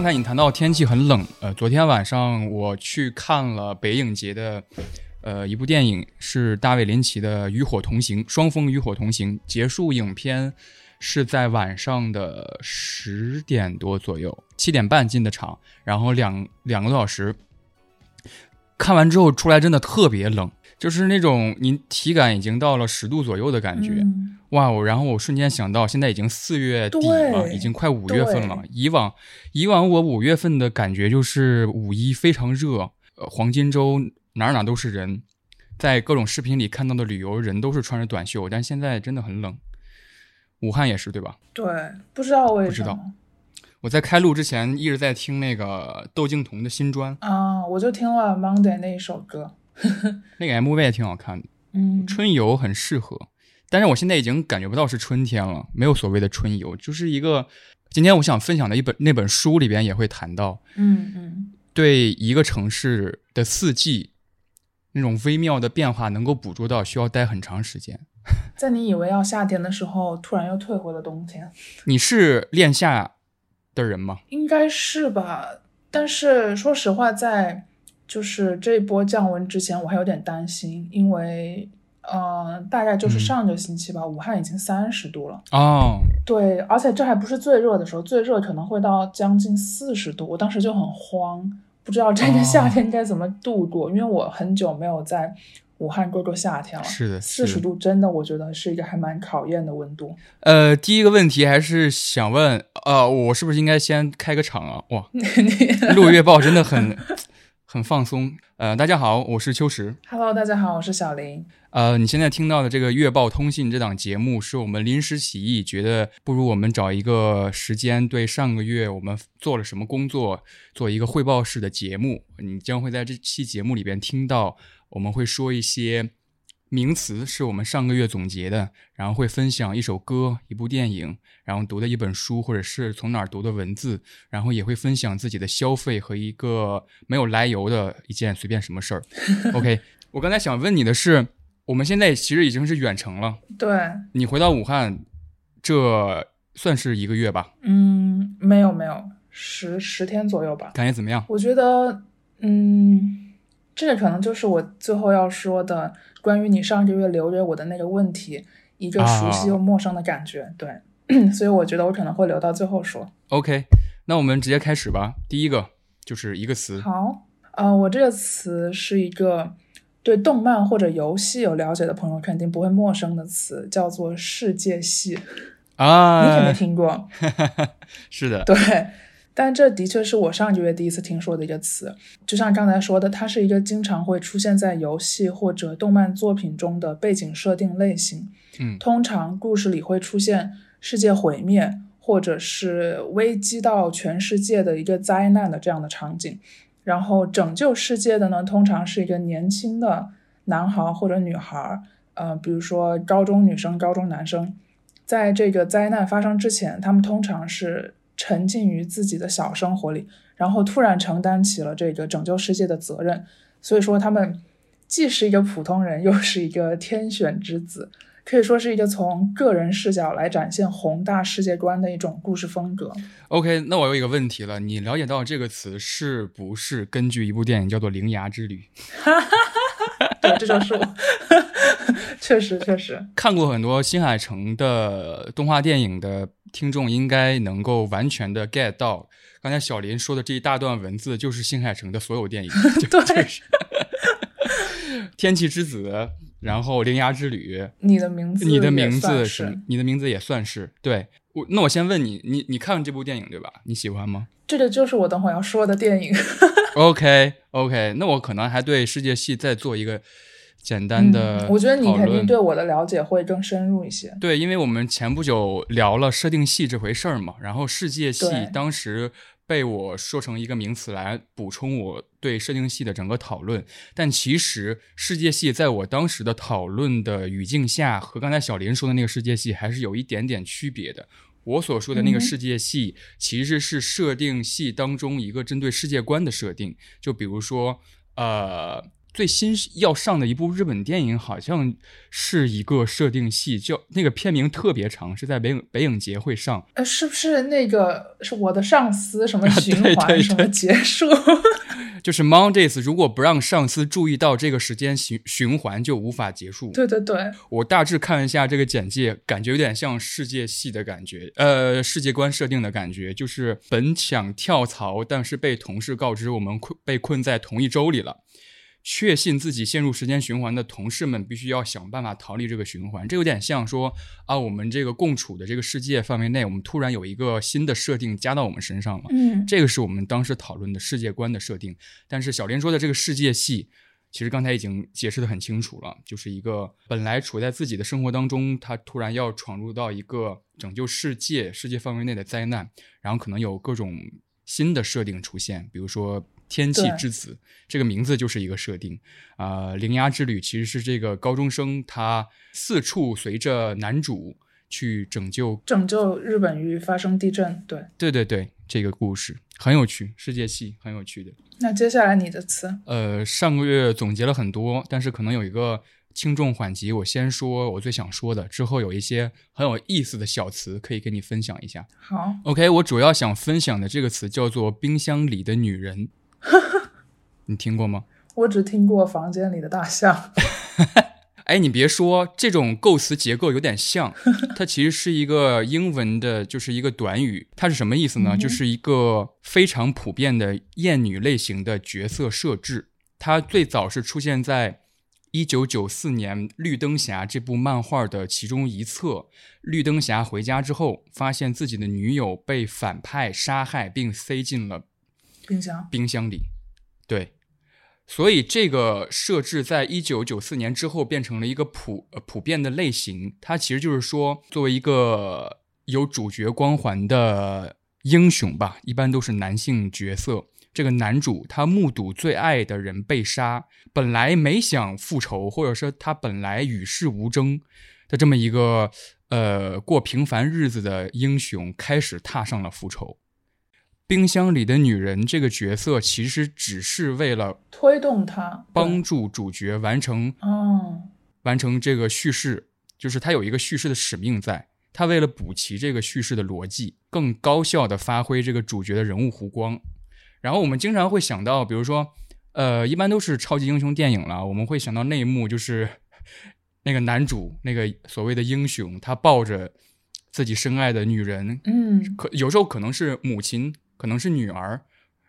刚才你谈到天气很冷，呃，昨天晚上我去看了北影节的，呃，一部电影是大卫林奇的《与火同行》，双峰与火同行。结束影片是在晚上的十点多左右，七点半进的场，然后两两个多小时，看完之后出来真的特别冷，就是那种您体感已经到了十度左右的感觉。嗯哇！我然后我瞬间想到，现在已经四月底了，已经快五月份了。以往以往我五月份的感觉就是五一非常热，呃，黄金周哪儿哪儿都是人，在各种视频里看到的旅游人都是穿着短袖，但现在真的很冷。武汉也是对吧？对，不知道为不知道我在开录之前一直在听那个窦靖童的新专，啊，我就听了 Monday 那一首歌，那个 MV 也挺好看的，嗯，春游很适合。但是我现在已经感觉不到是春天了，没有所谓的春游，就是一个。今天我想分享的一本那本书里边也会谈到，嗯嗯对一个城市的四季那种微妙的变化能够捕捉到，需要待很长时间。在你以为要夏天的时候，突然又退回了冬天，你是恋夏的人吗？应该是吧？但是说实话，在就是这一波降温之前，我还有点担心，因为呃，大概就是嗯上个星期吧，武汉已经三十度了。哦，对，而且这还不是最热的时候，最热可能会到将近四十度。我当时就很慌，不知道这个夏天该怎么度过，因为我很久没有在武汉过过夏天了。是的，四十。度真的，我觉得是一个还蛮考验的温度。呃，第一个问题还是想问，呃，我是不是应该先开个场啊？哇，录月报真的很很放松。呃，大家好，我是秋实。Hello，大家好，我是小林。呃，你现在听到的这个《月报通信》这档节目，是我们临时起意，觉得不如我们找一个时间，对上个月我们做了什么工作，做一个汇报式的节目。你将会在这期节目里边听到，我们会说一些名词，是我们上个月总结的，然后会分享一首歌、一部电影，然后读的一本书，或者是从哪儿读的文字，然后也会分享自己的消费和一个没有来由的一件随便什么事儿。OK，我刚才想问你的是。我们现在其实已经是远程了。对，你回到武汉，这算是一个月吧？嗯，没有没有，十十天左右吧。感觉怎么样？我觉得，嗯，这个可能就是我最后要说的关于你上个月留给我的那个问题，一个熟悉又陌生的感觉。对，所以我觉得我可能会留到最后说。OK，那我们直接开始吧。第一个就是一个词，好，呃，我这个词是一个对动漫或者游戏有了解的朋友肯定不会陌生的词，叫做世界系。啊，你肯定听过，是的，对。但这的确是我上个月第一次听说的一个词，就像刚才说的，它是一个经常会出现在游戏或者动漫作品中的背景设定类型。嗯通常故事里会出现世界毁灭，或者是危机到全世界的一个灾难的这样的场景。然后拯救世界的呢，通常是一个年轻的男孩或者女孩，呃，比如说高中女生、高中男生，在这个灾难发生之前，他们通常是沉浸于自己的小生活里，然后突然承担起了这个拯救世界的责任。所以说，他们既是一个普通人，又是一个天选之子，可以说是一个从个人视角来展现宏大世界观的一种故事风格。OK，那我有一个问题了，你了解到这个词是不是根据一部电影叫做《铃芽之旅》？对，这就是我，确实确实，看过很多新海诚的动画电影的听众应该能够完全的 get 到，刚才小林说的这一大段文字就是新海诚的所有电影，就对就是天气之子，然后铃芽之旅，你的名字，你的名字是你的名字也算是对我。那我先问你，你你看了这部电影对吧？你喜欢吗这个就是我等会儿要说的电影。？OK OK，那我可能还对世界系再做一个简单的、嗯，我觉得你肯定对我的了解会更深入一些。对，因为我们前不久聊了设定系这回事儿嘛，然后世界系当时被我说成一个名词来补充我对设定系的整个讨论，但其实世界系在我当时的讨论的语境下，和刚才小林说的那个世界系还是有一点点区别的。我所说的那个世界系，其实是设定系当中一个针对世界观的设定，就比如说，呃，最新要上的一部日本电影，好像是一个设定戏，叫那个片名特别长，是在北影北影节会上。呃，是不是那个是我的上司什么循环什么结束？就是 Mondays 如果不让上司注意到这个时间循循环，就无法结束。对对对，我大致看了一下这个简介，感觉有点像世界系的感觉，呃，世界观设定的感觉，就是本想跳槽，但是被同事告知我们困被困在同一周里了。确信自己陷入时间循环的同事们必须要想办法逃离这个循环，这有点像说啊，我们这个共处的这个世界范围内，我们突然有一个新的设定加到我们身上了。嗯，这个是我们当时讨论的世界观的设定。但是小林说的这个世界系，其实刚才已经解释的很清楚了，就是一个本来处在自己的生活当中，他突然要闯入到一个拯救世界、世界范围内的灾难，然后可能有各种新的设定出现，比如说。天气之子这个名字就是一个设定啊，铃芽之旅其实是这个高中生他四处随着男主去拯救拯救日本于发生地震。对，对对对，这个故事很有趣，世界系很有趣的。那接下来你的词，呃，上个月总结了很多，但是可能有一个轻重缓急，我先说我最想说的，之后有一些很有意思的小词可以跟你分享一下。好，OK，我主要想分享的这个词叫做“冰箱里的女人 ”，你听过吗？我只听过房间里的大象。哎，你别说，这种构词结构有点像，它其实是一个英文的，就是一个短语。它是什么意思呢？就是一个非常普遍的艳女类型的角色设置。它最早是出现在一九九四年《绿灯侠》这部漫画的其中一册。绿灯侠回家之后，发现自己的女友被反派杀害，并塞进了冰箱，冰箱里。对，所以这个设置在一九九四年之后变成了一个普呃普遍的类型。它其实就是说，作为一个有主角光环的英雄吧，一般都是男性角色。这个男主他目睹最爱的人被杀，本来没想复仇，或者说他本来与世无争的这么一个呃过平凡日子的英雄，开始踏上了复仇。冰箱里的女人这个角色其实只是为了推动他，帮助主角完成哦，完成这个叙事，就是他有一个叙事的使命在。他为了补齐这个叙事的逻辑，更高效的发挥这个主角的人物弧光。然后我们经常会想到，比如说，呃，一般都是超级英雄电影了，我们会想到那一幕，就是那个男主，那个所谓的英雄，他抱着自己深爱的女人，嗯，可有时候可能是母亲，可能是女儿，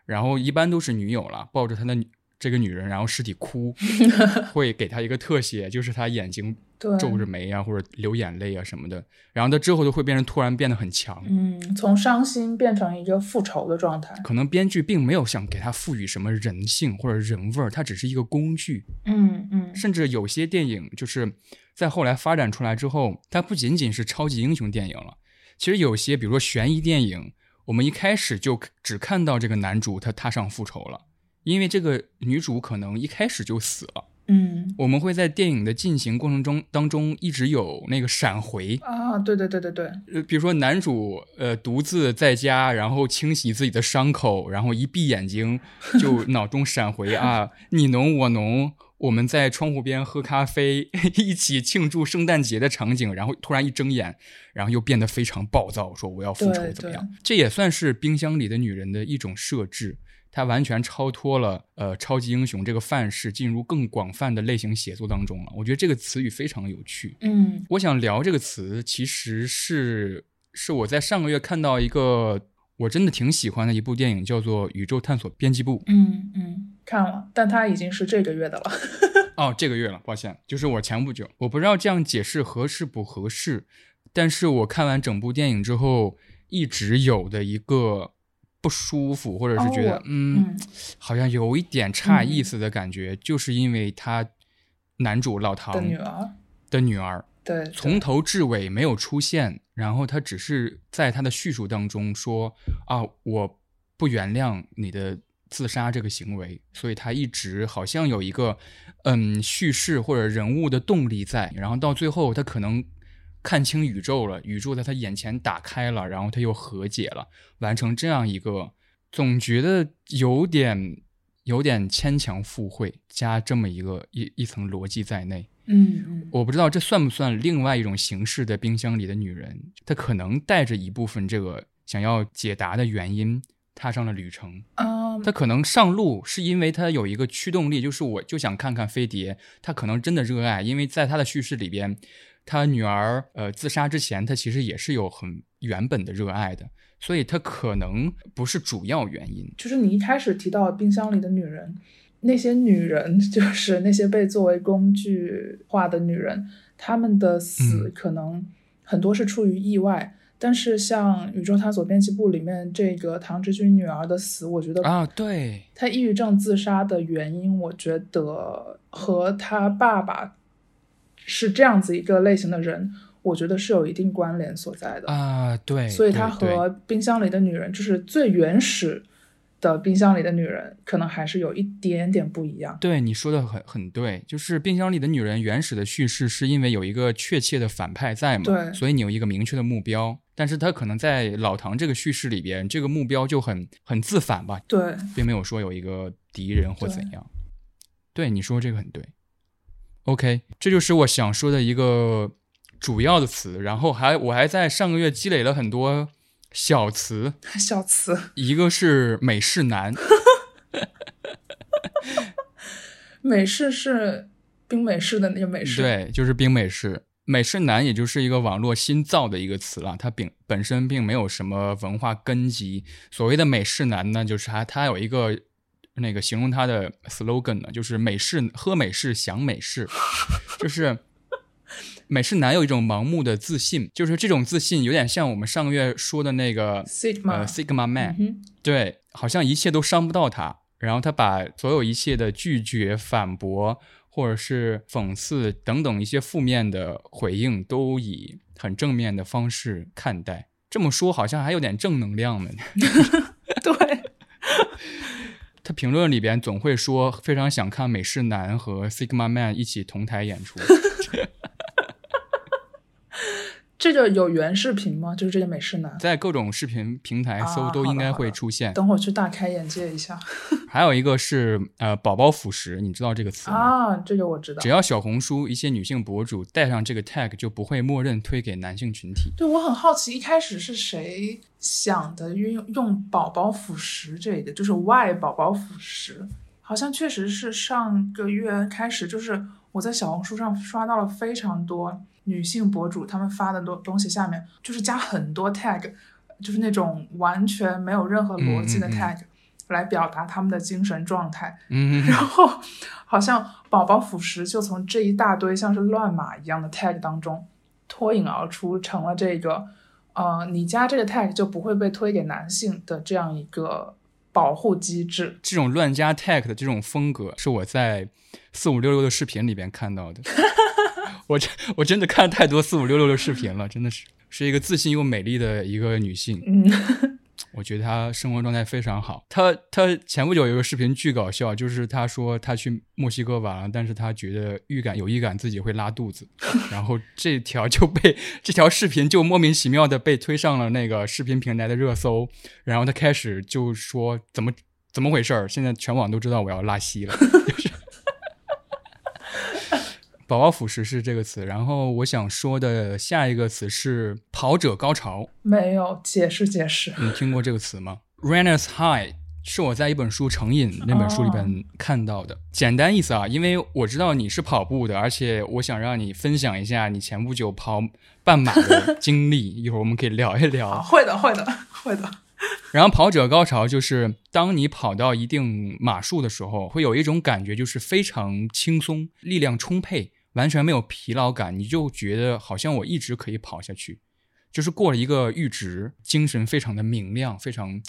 然后一般都是女友了，抱着他的女这个女人，然后尸体哭，会给他一个特写，就是他眼睛对，皱着眉啊，或者流眼泪啊什么的，然后他之后就会变成突然变得很强。嗯，从伤心变成一个复仇的状态。可能编剧并没有想给他赋予什么人性或者人味儿，它只是一个工具。嗯嗯，甚至有些电影就是在后来发展出来之后，它不仅仅是超级英雄电影了。其实有些，比如说悬疑电影，我们一开始就只看到这个男主他踏上复仇了，因为这个女主可能一开始就死了。嗯我们会在电影的进行过程中当中一直有那个闪回，啊，对对对对对，呃，比如说男主呃独自在家，然后清洗自己的伤口，然后一闭眼睛就脑中闪回 啊，你侬我侬，我们在窗户边喝咖啡，一起庆祝圣诞节的场景，然后突然一睁眼，然后又变得非常暴躁，说我要复仇怎么样？这也算是冰箱里的女人的一种设置。它完全超脱了呃超级英雄这个范式，进入更广泛的类型写作当中了。我觉得这个词语非常有趣。嗯我想聊这个词，其实是是我在上个月看到一个我真的挺喜欢的一部电影，叫做《宇宙探索编辑部》。嗯嗯，看了，但它已经是这个月的了。哦，这个月了，抱歉，就是我前不久，我不知道这样解释合适不合适，但是我看完整部电影之后，一直有的一个不舒服，或者是觉得、哦嗯，嗯。好像有一点差意思的感觉，就是因为他男主老唐的女儿，的女儿对，对。从头至尾没有出现，然后他只是在他的叙述当中说啊，我不原谅你的自杀这个行为，所以他一直好像有一个嗯叙事或者人物的动力在，然后到最后他可能看清宇宙了，宇宙在他眼前打开了，然后他又和解了，完成这样一个，总觉得有点有点牵强附会，加这么一个一一层逻辑在内。嗯嗯，我不知道这算不算另外一种形式的冰箱里的女人，她可能带着一部分这个想要解答的原因，踏上了旅程。嗯，她可能上路是因为她有一个驱动力，就是我就想看看飞碟。她可能真的热爱，因为在她的叙事里边，她女儿呃自杀之前，他其实也是有很原本的热爱的，所以他可能不是主要原因。就是你一开始提到冰箱里的女人，那些女人 就是那些被作为工具化的女人，她们的死嗯可能很多是出于意外。但是像《宇宙探索编辑部》里面这个唐志军女儿的死，我觉得啊，对，她抑郁症自杀的原因，我觉得和她爸爸是这样子一个类型的人，我觉得是有一定关联所在的。啊，对，所以她对对和冰箱里的女人，就是最原始的冰箱里的女人，可能还是有一点点不一样。对你说的很很对，就是冰箱里的女人原始的叙事是因为有一个确切的反派在嘛，对所以你有一个明确的目标。但是他可能在老唐这个叙事里边，这个目标就很很自反吧，对，并没有说有一个敌人或怎样。对你说这个很对。OK，这就是我想说的一个主要的词，然后还我还在上个月积累了很多小词，小词，一个是美式男，美式是冰美式的那个美式。，对，就是冰美式。美式男也就是一个网络新造的一个词了，它并本身并没有什么文化根基。所谓的美式男呢，就是他他有一个那个形容他的 slogan 呢，就是美式喝美式想美式，就是美式男有一种盲目的自信，就是这种自信有点像我们上个月说的那个 Sigma，、呃 Sigma Man，、嗯对，好像一切都伤不到他，然后他把所有一切的拒绝、反驳或者是讽刺等等一些负面的回应，都以很正面的方式看待。这么说好像还有点正能量呢。他评论里边总会说非常想看美式男和 Sigma Man 一起同台演出。这个有原视频吗？就是这个美式男。在各种视频平台搜啊都应该会出现。等会儿去大开眼界一下 还有一个是呃宝宝辅食，你知道这个词吗？啊！这个我知道只。要小红书一些女性博主带上这个 tag，就不会默认推给男性群体。对，我很好奇，一开始是谁想的运用用宝宝辅食这个，就是 Y 宝宝辅食，好像确实是上个月开始，就是我在小红书上刷到了非常多女性博主她们发的东东西，下面就是加很多 tag，就是那种完全没有任何逻辑的嗯嗯嗯 tag，、来表达他们的精神状态。嗯，然后好像宝宝辅食就从这一大堆像是乱码一样的 tag 当中脱颖而出，成了这个呃，你加这个 tag 就不会被推给男性的这样一个保护机制。这种乱加 tag 的这种风格，是我在四五六六的视频里边看到的。我真我真的看太多四五六六的视频了，真的是是一个自信又美丽的一个女性。嗯，我觉得她生活状态非常好。她她前不久有个视频巨搞笑，就是她说她去墨西哥玩了，但是她觉得预感有预感自己会拉肚子，然后这条就被这条视频就莫名其妙的被推上了那个视频平台的热搜，然后她开始就说怎么怎么回事儿，现在全网都知道我要拉稀了，就是。宝宝辅食是这个词，然后我想说的下一个词是跑者高潮。没有解释解释。你听过这个词吗？Runners High 是我在一本书《成瘾》那本书里边看到的。简单意思啊，因为我知道你是跑步的，而且我想让你分享一下你前不久跑半马的经历，一会儿我们可以聊一啊，聊。会的，会的，会的。然后跑者高潮就是当你跑到一定码数的时候，会有一种感觉，就是非常轻松，力量充沛，完全没有疲劳感，你就觉得好像我一直可以跑下去。就是过了一个阈值，精神非常的明亮，非常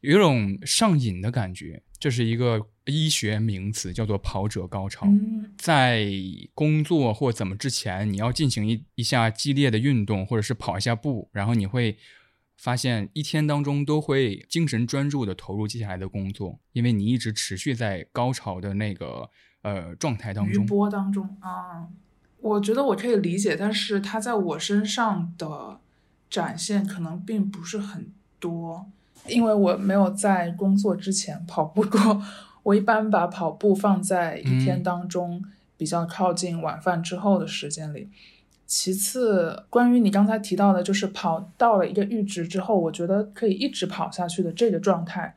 有一种上瘾的感觉。这是一个医学名词，叫做跑者高潮。嗯在工作或怎么之前，你要进行一一下激烈的运动，或者是跑一下步，然后你会发现一天当中都会精神专注的投入接下来的工作，因为你一直持续在高潮的那个呃状态当余中。波当中啊，我觉得我可以理解，但是它在我身上的展现可能并不是很多，因为我没有在工作之前 跑步过。我一般把跑步放在一天当中比较靠近晚饭之后的时间里。其次，关于你刚才提到的，就是跑到了一个阈值之后，我觉得可以一直跑下去的这个状态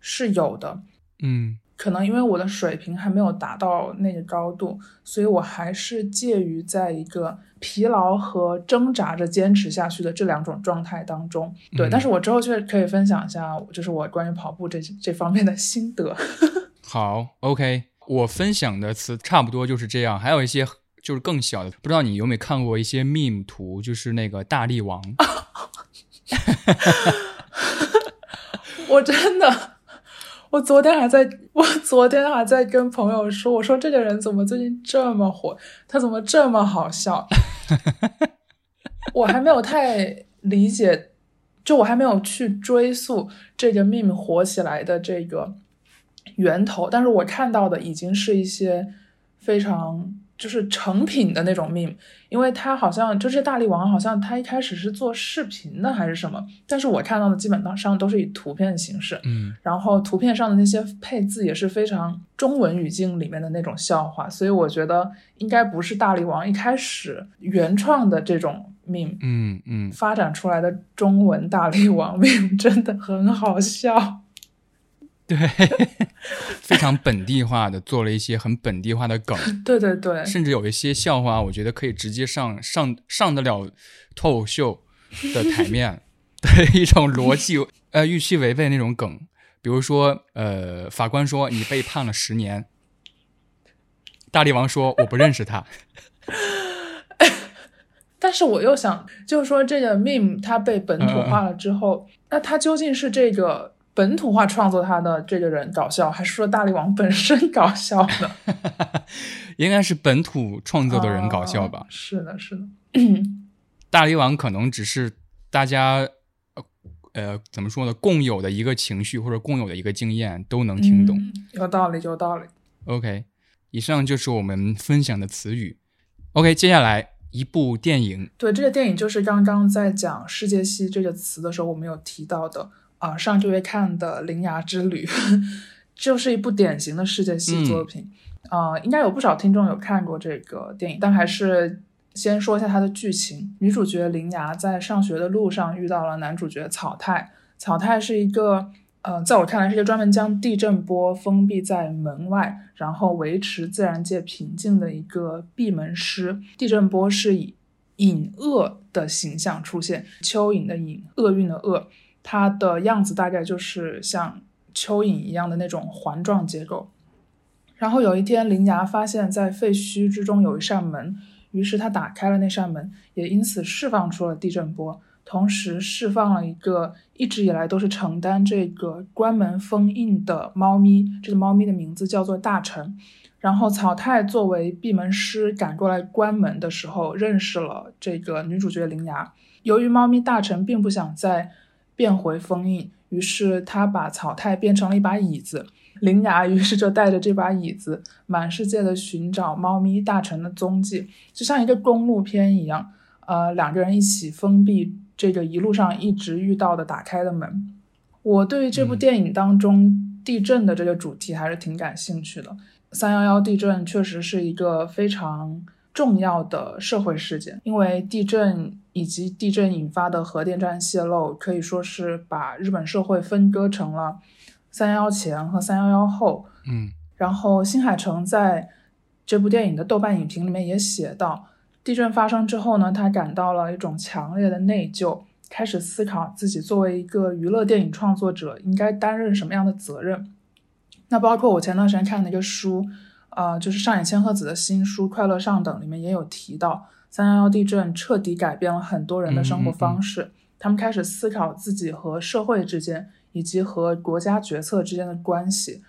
是有的。嗯，可能因为我的水平还没有达到那个高度，所以我还是介于在一个疲劳和挣扎着坚持下去的这两种状态当中。对，但是我之后却可以分享一下，就是我关于跑步这这方面的心得。好，OK，我分享的词差不多就是这样，还有一些。就是更小的，不知道你有没有看过一些 meme 图，就是那个大力王。我真的，我昨天还在，我昨天还在跟朋友说，我说这个人怎么最近这么火，他怎么这么好笑？我还没有太理解，就我还没有去追溯这个 meme 火起来的这个源头，但是我看到的已经是一些非常。就是成品的那种 meme，因为他好像就是大力王，好像他一开始是做视频的还是什么，但是我看到的基本上都是以图片形式，嗯，然后图片上的那些配字也是非常中文语境里面的那种笑话，所以我觉得应该不是大力王一开始原创的这种 meme，嗯嗯，发展出来的中文大力王 meme 真的很好笑。对，非常本地化的做了一些很本地化的梗。对对对，甚至有一些笑话，我觉得可以直接上上上得了脱口秀的台面 的一种逻辑，呃，预期违背那种梗。比如说，呃，法官说你被判了十年，大力王说我不认识他。但是我又想，就是说这个 meme 它被本土化了之后，那它究竟是这个？本土化创作他的这个人搞笑，还是说大力王本身搞笑呢？应该是本土创作的人搞笑吧。是的，是的。大力王可能只是大家呃怎么说呢，共有的一个情绪或者共有的一个经验都能听懂。有道理，有道理。OK，以上就是我们分享的词语。OK，接下来一部电影。对，这个电影就是刚刚在讲“世界系”这个词的时候，我们有提到的。啊，上个月看的《铃芽之旅》就是一部典型的世界系作品。啊，应该有不少听众有看过这个电影，但还是先说一下它的剧情。女主角铃芽在上学的路上遇到了男主角草太。草太是一个，呃，在我看来是一个专门将地震波封闭在门外，然后维持自然界平静的一个闭门师。地震波是以隐恶的形象出现，蚯蚓的蚓，厄运的厄。它的样子大概就是像蚯蚓一样的那种环状结构。然后有一天，铃芽发现，在废墟之中有一扇门，于是他打开了那扇门，也因此释放出了地震波，同时释放了一个一直以来都是承担这个关门封印的猫咪。这个猫咪的名字叫做大臣。然后草太作为闭门师赶过来关门的时候，认识了这个女主角铃芽。由于猫咪大臣并不想在变回封印，于是他把草太变成了一把椅子。铃芽于是就带着这把椅子，满世界的寻找猫咪大臣的踪迹，就像一个公路片一样。呃，两个人一起封闭这个一路上一直遇到的打开的门。我对于这部电影当中地震的这个主题还是挺感兴趣的。三幺幺地震确实是一个非常。重要的社会事件，因为地震以及地震引发的核电站泄漏，可以说是把日本社会分割成了三幺幺前和三幺幺后。嗯，然后新海诚在这部电影的豆瓣影评里面也写到，地震发生之后呢，他感到了一种强烈的内疚，开始思考自己作为一个娱乐电影创作者应该担任什么样的责任。那包括我前段时间看的一个书。呃，就是上野千鹤子的新书《快乐上等》里面也有提到，三幺幺地震彻底改变了很多人的生活方式，他们开始思考自己和社会之间，以及和国家决策之间的关系。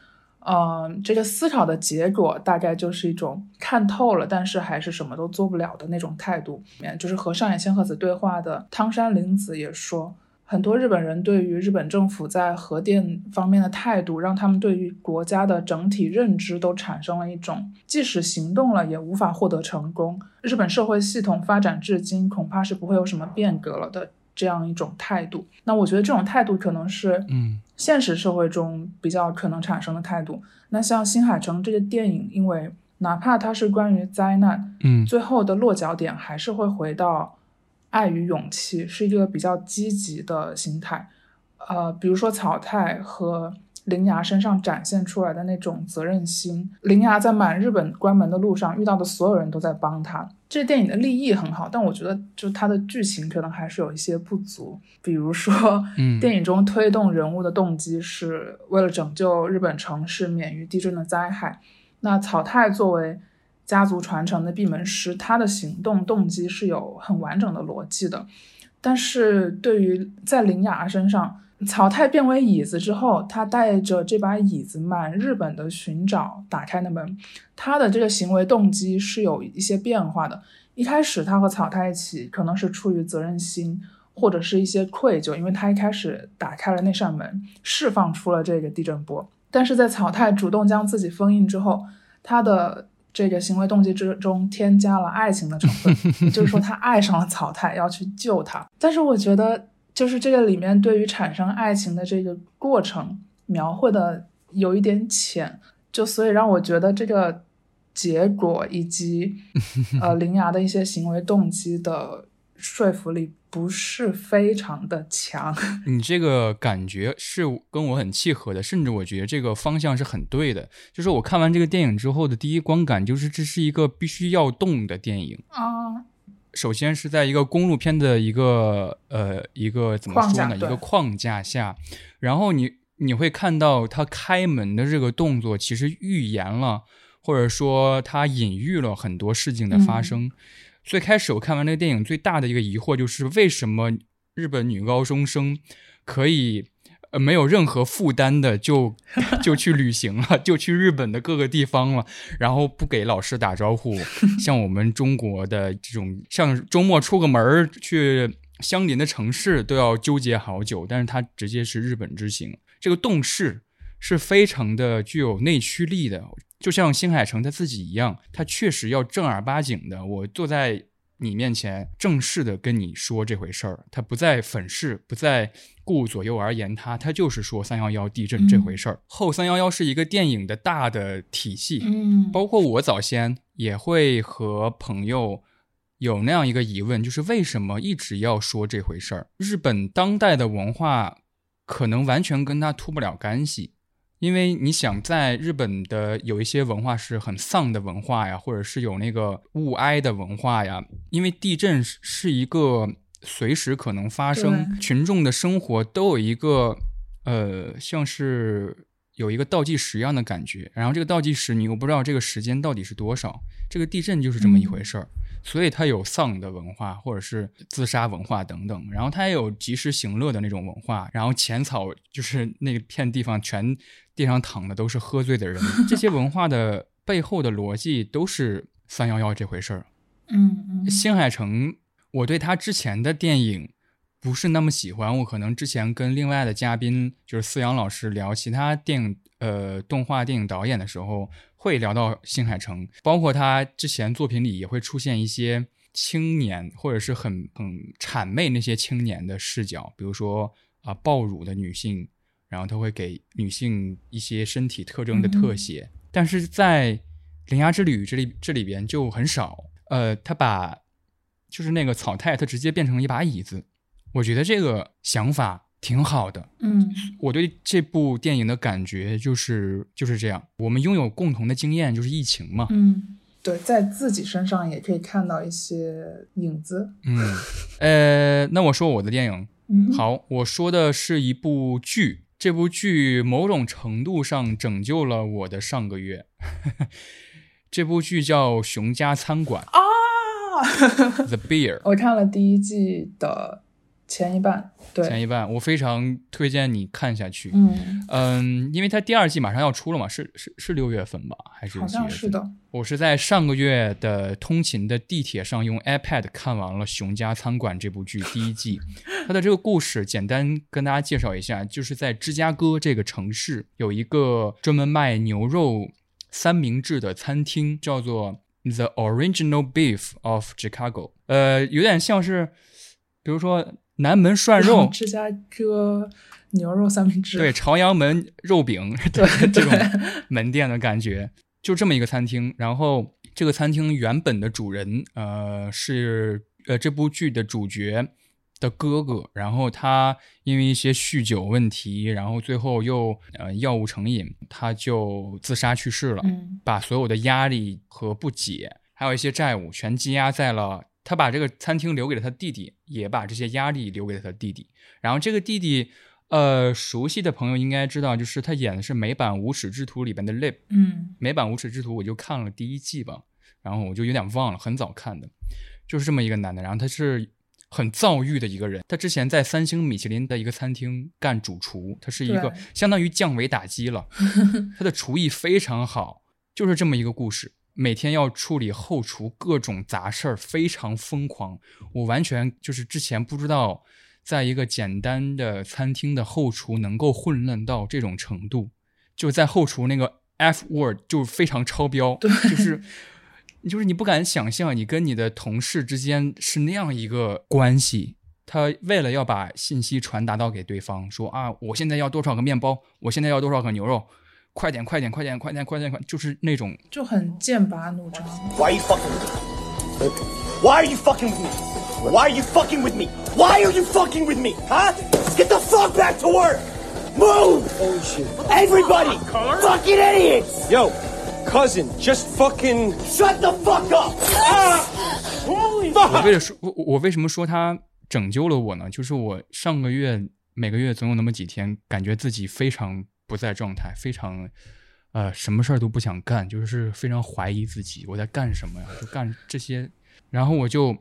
嗯，这个思考的结果大概就是一种看透了，但是还是什么都做不了的那种态度。面就是和上野千鹤子对话的汤山玲子也说。很多日本人对于日本政府在核电方面的态度，让他们对于国家的整体认知都产生了一种，即使行动了也无法获得成功，日本社会系统发展至今恐怕是不会有什么变革了的这样一种态度。那我觉得这种态度可能是，嗯，现实社会中比较可能产生的态度。那像《新海诚》这个电影，因为哪怕它是关于灾难，嗯最后的落脚点还是会回到爱与勇气，是一个比较积极的心态。呃，比如说草太和铃芽身上展现出来的那种责任心，铃芽在满日本关门的路上遇到的所有人都在帮他。这电影的立意很好，但我觉得就它的剧情可能还是有一些不足。比如说，嗯 电影中推动人物的动机是为了拯救日本城市免于地震的灾害。那草太作为家族传承的闭门师，他的行动动机是有很完整的逻辑的。但是对于在铃芽身上，草太变为椅子之后，他带着这把椅子满日本的寻找，打开的门，他的这个行为动机是有一些变化的。一开始他和草太一起，可能是出于责任心，或者是一些愧疚，因为他一开始打开了那扇门，释放出了这个地震波。但是在草太主动将自己封印之后，他的这个行为动机之中添加了爱情的成分，也就是说他爱上了草太，要去救他。但是我觉得，就是这个里面对于产生爱情的这个过程描绘的有一点浅，就所以让我觉得这个结果以及呃 铃芽的一些行为动机的说服力不是非常的强。你这个感觉是跟我很契合的，甚至我觉得这个方向是很对的。就是我看完这个电影之后的第一观感就是，这是一个必须要动的电影。啊，首先是在一个公路片的一个呃一个怎么说呢，一个框架下，然后你你会看到他开门的这个动作，其实预言了，或者说他隐喻了很多事情的发生。最开始我看完那个电影，最大的一个疑惑就是为什么日本女高中生可以。呃，没有任何负担的就 就去旅行了，就去日本的各个地方了，然后不给老师打招呼，像我们中国的这种，像周末出个门儿去相邻的城市都要纠结好久，但是他直接是日本之行，这个动势是非常的具有内驱力的，就像新海诚他自己一样，他确实要正儿八经的，我坐在你面前正式的跟你说这回事儿，他不再粉饰，不再顾左右而言他，他就是说三幺幺地震这回事儿。后三幺幺是一个电影的大的体系，嗯包括我早先也会和朋友有那样一个疑问，就是为什么一直要说这回事儿？日本当代的文化可能完全跟他脱不了干系，因为你想，在日本的有一些文化是很丧的文化呀，或者是有那个物哀的文化呀，因为地震是是一个随时可能发生，群众的生活都有一个呃，像是有一个倒计时一样的感觉，然后这个倒计时你又不知道这个时间到底是多少，这个地震就是这么一回事儿。所以他有丧的文化，或者是自杀文化等等，然后他也有及时行乐的那种文化，然后浅草就是那片地方全地上躺的都是喝醉的人，这些文化的背后的逻辑都是三幺幺这回事儿。嗯嗯新海诚，我对他之前的电影不是那么喜欢，我可能之前跟另外的嘉宾就是思阳老师聊其他电影呃动画电影导演的时候，会聊到新海诚，包括他之前作品里也会出现一些青年或者是很很谄媚那些青年的视角，比如说啊、暴乳的女性，然后他会给女性一些身体特征的特写，但是在《铃芽之旅》这里这里边就很少。呃，他把就是那个草太，他直接变成了一把椅子，我觉得这个想法挺好的。嗯我对这部电影的感觉就是就是这样，我们拥有共同的经验，就是疫情嘛。嗯，对，在自己身上也可以看到一些影子。嗯，呃，那我说我的电影，嗯，，好，我说的是一部剧，这部剧某种程度上拯救了我的上个月。这部剧叫《熊家餐馆啊，》（The Beer）。我看了第一季的前一半，对，前一半，我非常推荐你看下去。嗯，嗯，因为它第二季马上要出了嘛，是是是六月份吧，还是好几月份？像是的。我是在上个月的通勤的地铁上用 iPad 看完了《熊家餐馆》这部剧第一季。它的这个故事简单跟大家介绍一下，就是在芝加哥这个城市有一个专门卖牛肉三明治的餐厅，叫做 The Original Beef of Chicago。呃，有点像是，比如说南门涮肉，芝加哥牛肉三明治，对，朝阳门肉饼，对这种门店的感觉，就这么一个餐厅。然后这个餐厅原本的主人，呃，是呃这部剧的主角的哥哥，然后他因为一些酗酒问题，然后最后又呃药物成瘾，他就自杀去世了，嗯把所有的压力和不解，还有一些债务，全积压在了。他把这个餐厅留给了他弟弟，也把这些压力留给了他弟弟。然后这个弟弟，呃，熟悉的朋友应该知道，就是他演的是美版《无耻之徒》里边的 Lip。嗯美版《无耻之徒》我就看了第一季吧，然后我就有点忘了，很早看的，就是这么一个男的。然后他是很躁郁的一个人，他之前在三星米其林的一个餐厅干主厨，他是一个相当于降维打击了，他的厨艺非常好，就是这么一个故事。每天要处理后厨各种杂事儿，非常疯狂。我完全就是之前不知道，在一个简单的餐厅的后厨能够混乱到这种程度，就在后厨那个 F word 就非常超标，就是就是你不敢想象，你跟你的同事之间是那样一个关系。他为了要把信息传达到给对方，说啊，我现在要多少个面包，我现在要多少个牛肉，快点，快点，快点，快点，快点，快，就是那种就很剑拔弩张。Why are you fucking with me? Why are you fucking with me? Why are you fucking with me? Why are you fucking with me? Huh? Get the fuck back to work! Move! Oh shit. Everybody! Fucking idiots! Yo, cousin, just fucking. Shut the fuck up! Ah! Holy fuck! 我为了说，我为什么说他拯救了我呢？就是我上个月每个月总有那么几天，感觉自己非常不在状态，非常呃什么事儿都不想干，就是非常怀疑自己我在干什么呀，就干这些，然后我就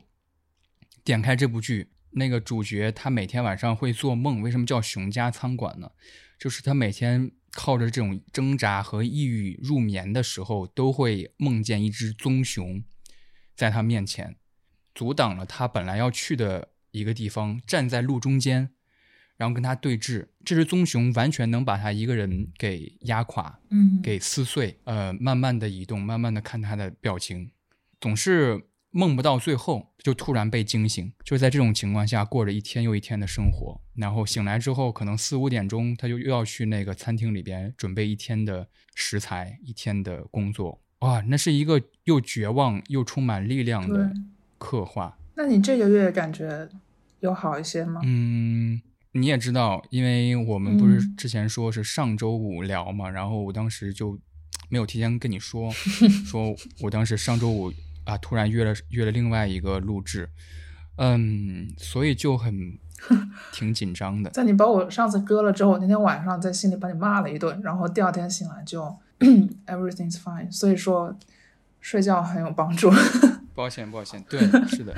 点开这部剧，那个主角他每天晚上会做梦，为什么叫熊家餐馆呢？就是他每天靠着这种挣扎和抑郁入眠的时候，都会梦见一只棕熊在他面前，阻挡了他本来要去的一个地方，站在路中间，然后跟他对峙。这只棕熊完全能把他一个人给压垮，嗯，给撕碎。呃，慢慢的移动，慢慢的看他的表情，总是梦不到最后，就突然被惊醒。就在这种情况下，过着一天又一天的生活。然后醒来之后，可能四五点钟，他就又要去那个餐厅里边准备一天的食材，一天的工作。哇，那是一个又绝望又充满力量的刻画。那你这个月感觉有好一些吗？嗯，你也知道，因为我们不是嗯之前说是上周五聊嘛，然后我当时就没有提前跟你说，说我当时上周五啊突然约了约了另外一个录制，嗯，所以就很 挺紧张的。在你把我上次割了之后，那天晚上在心里把你骂了一顿，然后第二天醒来就 everything's fine。所以说睡觉很有帮助。抱歉，抱歉，对，是的，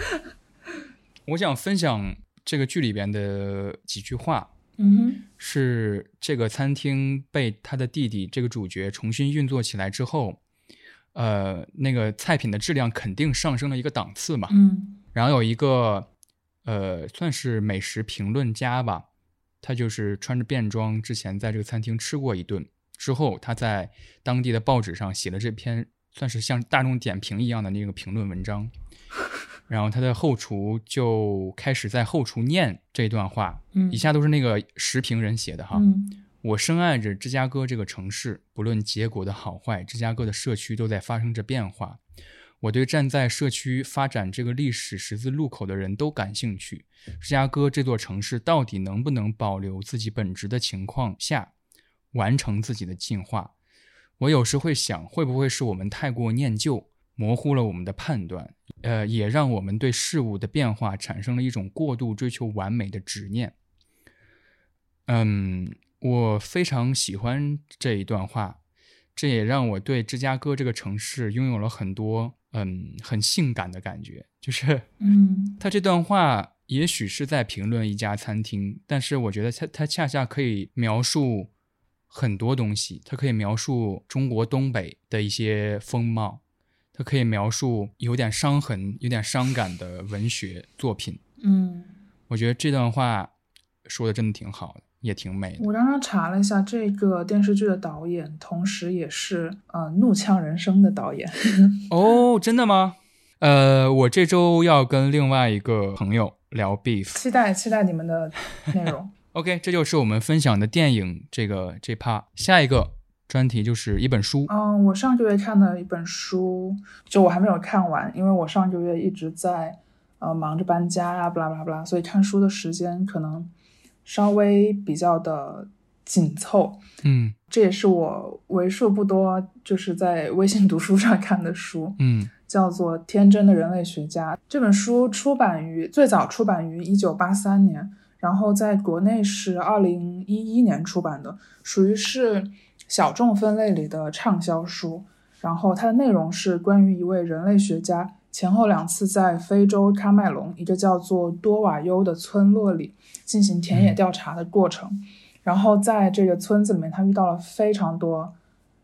我想分享这个剧里边的几句话，嗯哼，是这个餐厅被他的弟弟这个主角重新运作起来之后，呃，那个菜品的质量肯定上升了一个档次嘛。嗯然后有一个呃，算是美食评论家吧，他就是穿着便装，之前在这个餐厅吃过一顿之后，他在当地的报纸上写了这篇算是像大众点评一样的那个评论文章。然后他的后厨就开始在后厨念这段话，嗯以下都是那个时评人写的哈。嗯我深爱着芝加哥这个城市，不论结果的好坏，芝加哥的社区都在发生着变化。我对站在社区发展这个历史十字路口的人都感兴趣。芝加哥这座城市到底能不能保留自己本职的情况下，完成自己的进化？我有时会想，会不会是我们太过念旧，模糊了我们的判断，呃，也让我们对事物的变化产生了一种过度追求完美的执念。嗯，我非常喜欢这一段话，这也让我对芝加哥这个城市拥有了很多嗯很性感的感觉。就是嗯 他这段话也许是在评论一家餐厅，但是我觉得他他恰恰可以描述很多东西，它可以描述中国东北的一些风貌，它可以描述有点伤痕、有点伤感的文学作品。嗯，我觉得这段话说的真的挺好的，也挺美的。我刚刚查了一下，这个电视剧的导演，同时也是呃《怒呛人生》的导演。哦，真的吗？呃，我这周要跟另外一个朋友聊 beef。期待期待你们的内容。OK，这就是我们分享的电影这个这 part。下一个专题就是一本书。嗯，我上个月看的一本书，就我还没有看完，因为我上个月一直在呃忙着搬家呀、不拉不拉不拉，所以看书的时间可能稍微比较的紧凑。嗯这也是我为数不多就是在微信读书上看的书，嗯叫做《天真的人类学家》。这本书出版于最早出版于一九八三年，然后在国内是二零一一年出版的，属于是小众分类里的畅销书。然后它的内容是关于一位人类学家前后两次在非洲喀麦隆一个叫做多瓦尤的村落里进行田野调查的过程。然后在这个村子里面，他遇到了非常多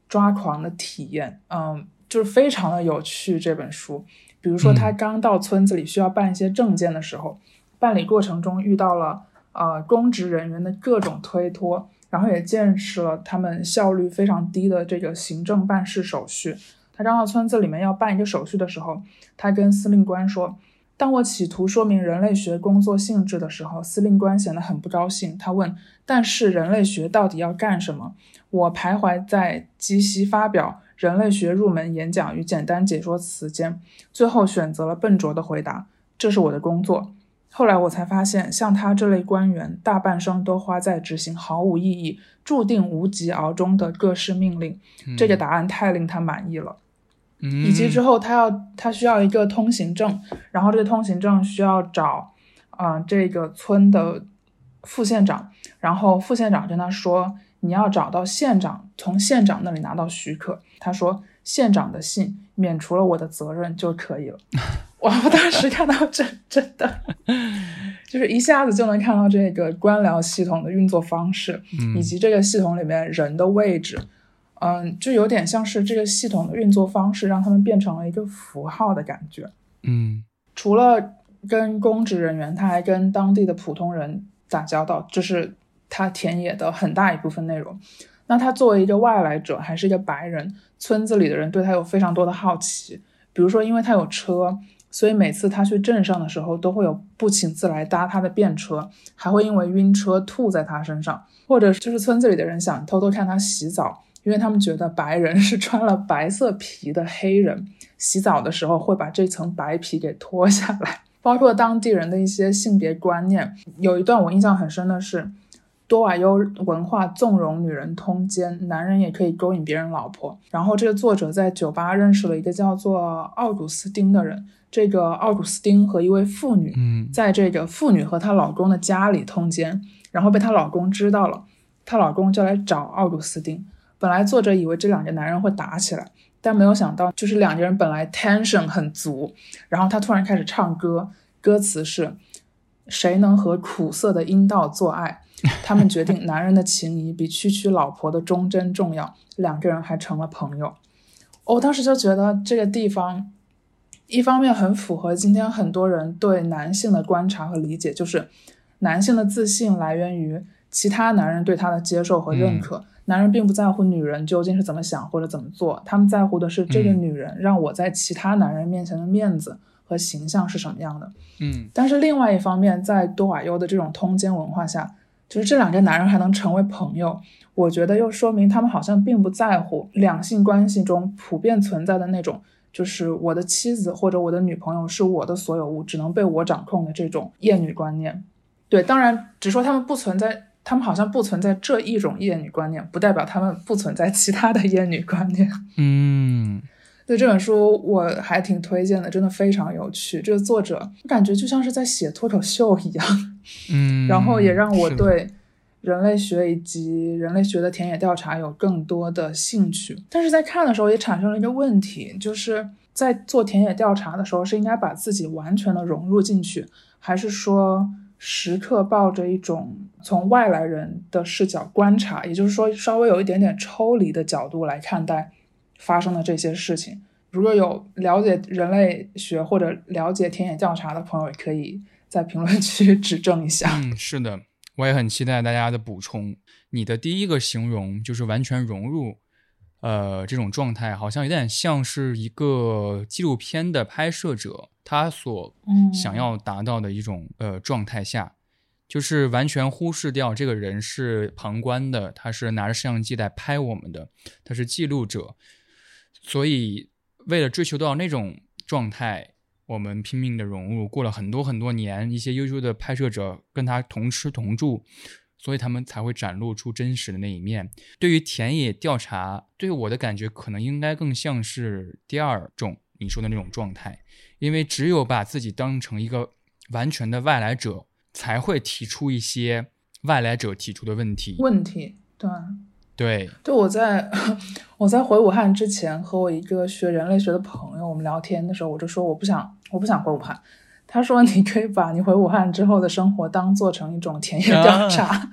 抓狂的体验，嗯，就是非常的有趣。这本书，比如说他刚到村子里需要办一些证件的时候，办理过程中遇到了呃公职人员的各种推脱，然后也见识了他们效率非常低的这个行政办事手续。他刚到村子里面要办一个手续的时候，他跟司令官说。当我企图说明人类学工作性质的时候，司令官显得很不高兴。他问：“但是人类学到底要干什么？”我徘徊在即席发表人类学入门演讲与简单解说词间，最后选择了笨拙的回答：“这是我的工作。”后来我才发现，像他这类官员，大半生都花在执行毫无意义、注定无疾而终的各式命令。这个答案太令他满意了。嗯，以及之后他要他需要一个通行证，然后这个通行证需要找啊、呃这个村的副县长，然后副县长跟他说你要找到县长，从县长那里拿到许可。他说县长的信免除了我的责任就可以了。哇！我当时看到这真的就是一下子就能看到这个官僚系统的运作方式，嗯以及这个系统里面人的位置。嗯，就有点像是这个系统的运作方式让他们变成了一个符号的感觉。嗯除了跟公职人员，他还跟当地的普通人打交道，这是他田野的很大一部分内容。那他作为一个外来者，还是一个白人，村子里的人对他有非常多的好奇。比如说，因为他有车，所以每次他去镇上的时候，都会有不请自来搭他的便车，还会因为晕车吐在他身上，或者就是村子里的人想偷偷看他洗澡，因为他们觉得白人 是穿了白色皮的黑人，洗澡的时候会把这层白皮给脱下来。包括当地人的一些性别观念，有一段我印象很深的是，多瓦尤文化纵容女人通奸，男人也可以勾引别人老婆。然后这个作者在酒吧认识了一个叫做奥古斯丁的人，这个奥古斯丁和一位妇女嗯在这个妇女和她老公的家里通奸，然后被她老公知道了，她老公就来找奥古斯丁。本来作者以为这两个男人会打起来，但没有想到，就是两个人本来 tension 很足，然后他突然开始唱歌，歌词是“谁能和苦涩的阴道做爱”，他们决定男人的情谊比区区老婆的忠贞重要，两个人还成了朋友。我当时就觉得这个地方，一方面很符合今天很多人对男性的观察和理解，就是男性的自信来源于其他男人对他的接受和认可。男人并不在乎女人究竟是怎么想或者怎么做，他们在乎的是这个嗯女人让我在其他男人面前的面子和形象是什么样的。嗯但是另外一方面，在多瓦尤的这种通奸文化下，就是这两个男人还能成为朋友，我觉得又说明他们好像并不在乎两性关系中普遍存在的那种，就是我的妻子或者我的女朋友是我的所有物，只能被我掌控的这种厌女观念。对，当然只说他们不存在，他们好像不存在这一种厌女观念，不代表他们不存在其他的厌女观念。嗯 对这本书我还挺推荐的，真的非常有趣。这个作者感觉就像是在写脱口秀一样，嗯，然后也让我对人类学以及人类学的田野调查有更多的兴趣。但是在看的时候也产生了一个问题，就是在做田野调查的时候，是应该把自己完全的融入进去，还是说时刻抱着一种从外来人的视角观察，也就是说稍微有一点点抽离的角度来看待发生的这些事情？如果有了解人类学或者了解田野调查的朋友，也可以在评论区 指正一下。嗯，是的，我也很期待大家的补充。你的第一个形容就是完全融入呃，这种状态好像有点像是一个纪录片的拍摄者他所嗯想要达到的一种呃状态下，就是完全忽视掉这个人是旁观的，他是拿着摄像机来拍我们的，他是记录者，所以为了追求到那种状态，我们拼命的融入，过了很多很多年，一些优秀的拍摄者跟他同吃同住，所以他们才会展露出真实的那一面。对于田野调查，对我的感觉可能应该更像是第二种你说的那种状态，因为只有把自己当成一个完全的外来者，才会提出一些外来者提出的问题。问题，对。对，就，我在我在回武汉之前，和我一个学人类学的朋友，我们聊天的时候，我就说我不想，我不想回武汉。他说你可以把你回武汉之后的生活当做成一种田野调查。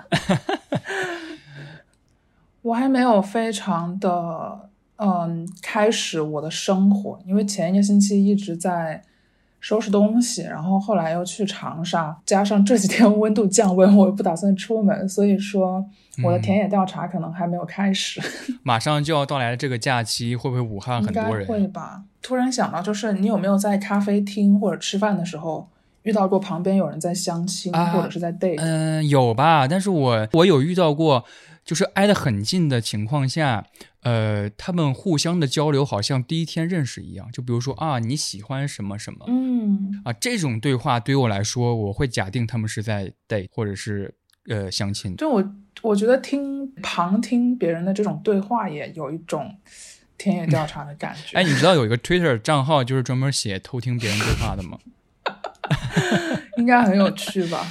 我还没有非常的嗯开始我的生活，因为前一个星期一直在收拾东西，然后后来又去长沙，加上这几天温度降温，我又不打算出门，所以说我的田野调查可能还没有开始。马上就要到来的这个假期，会不会武汉很多人？会吧。突然想到，就是你有没有在咖啡厅或者吃饭的时候遇到过旁边有人在相亲、啊或者是在 date？、嗯、有吧？但是我我有遇到过，就是挨得很近的情况下，呃，他们互相的交流好像第一天认识一样。就比如说啊，你喜欢什么什么、嗯，啊，这种对话对于我来说，我会假定他们是在 date 或者是呃相亲。就我我觉得听旁听别人的这种对话，也有一种田野调查的感觉。哎，你知道有一个 Twitter 账号就是专门写偷听别人对话的吗？应该很有趣吧？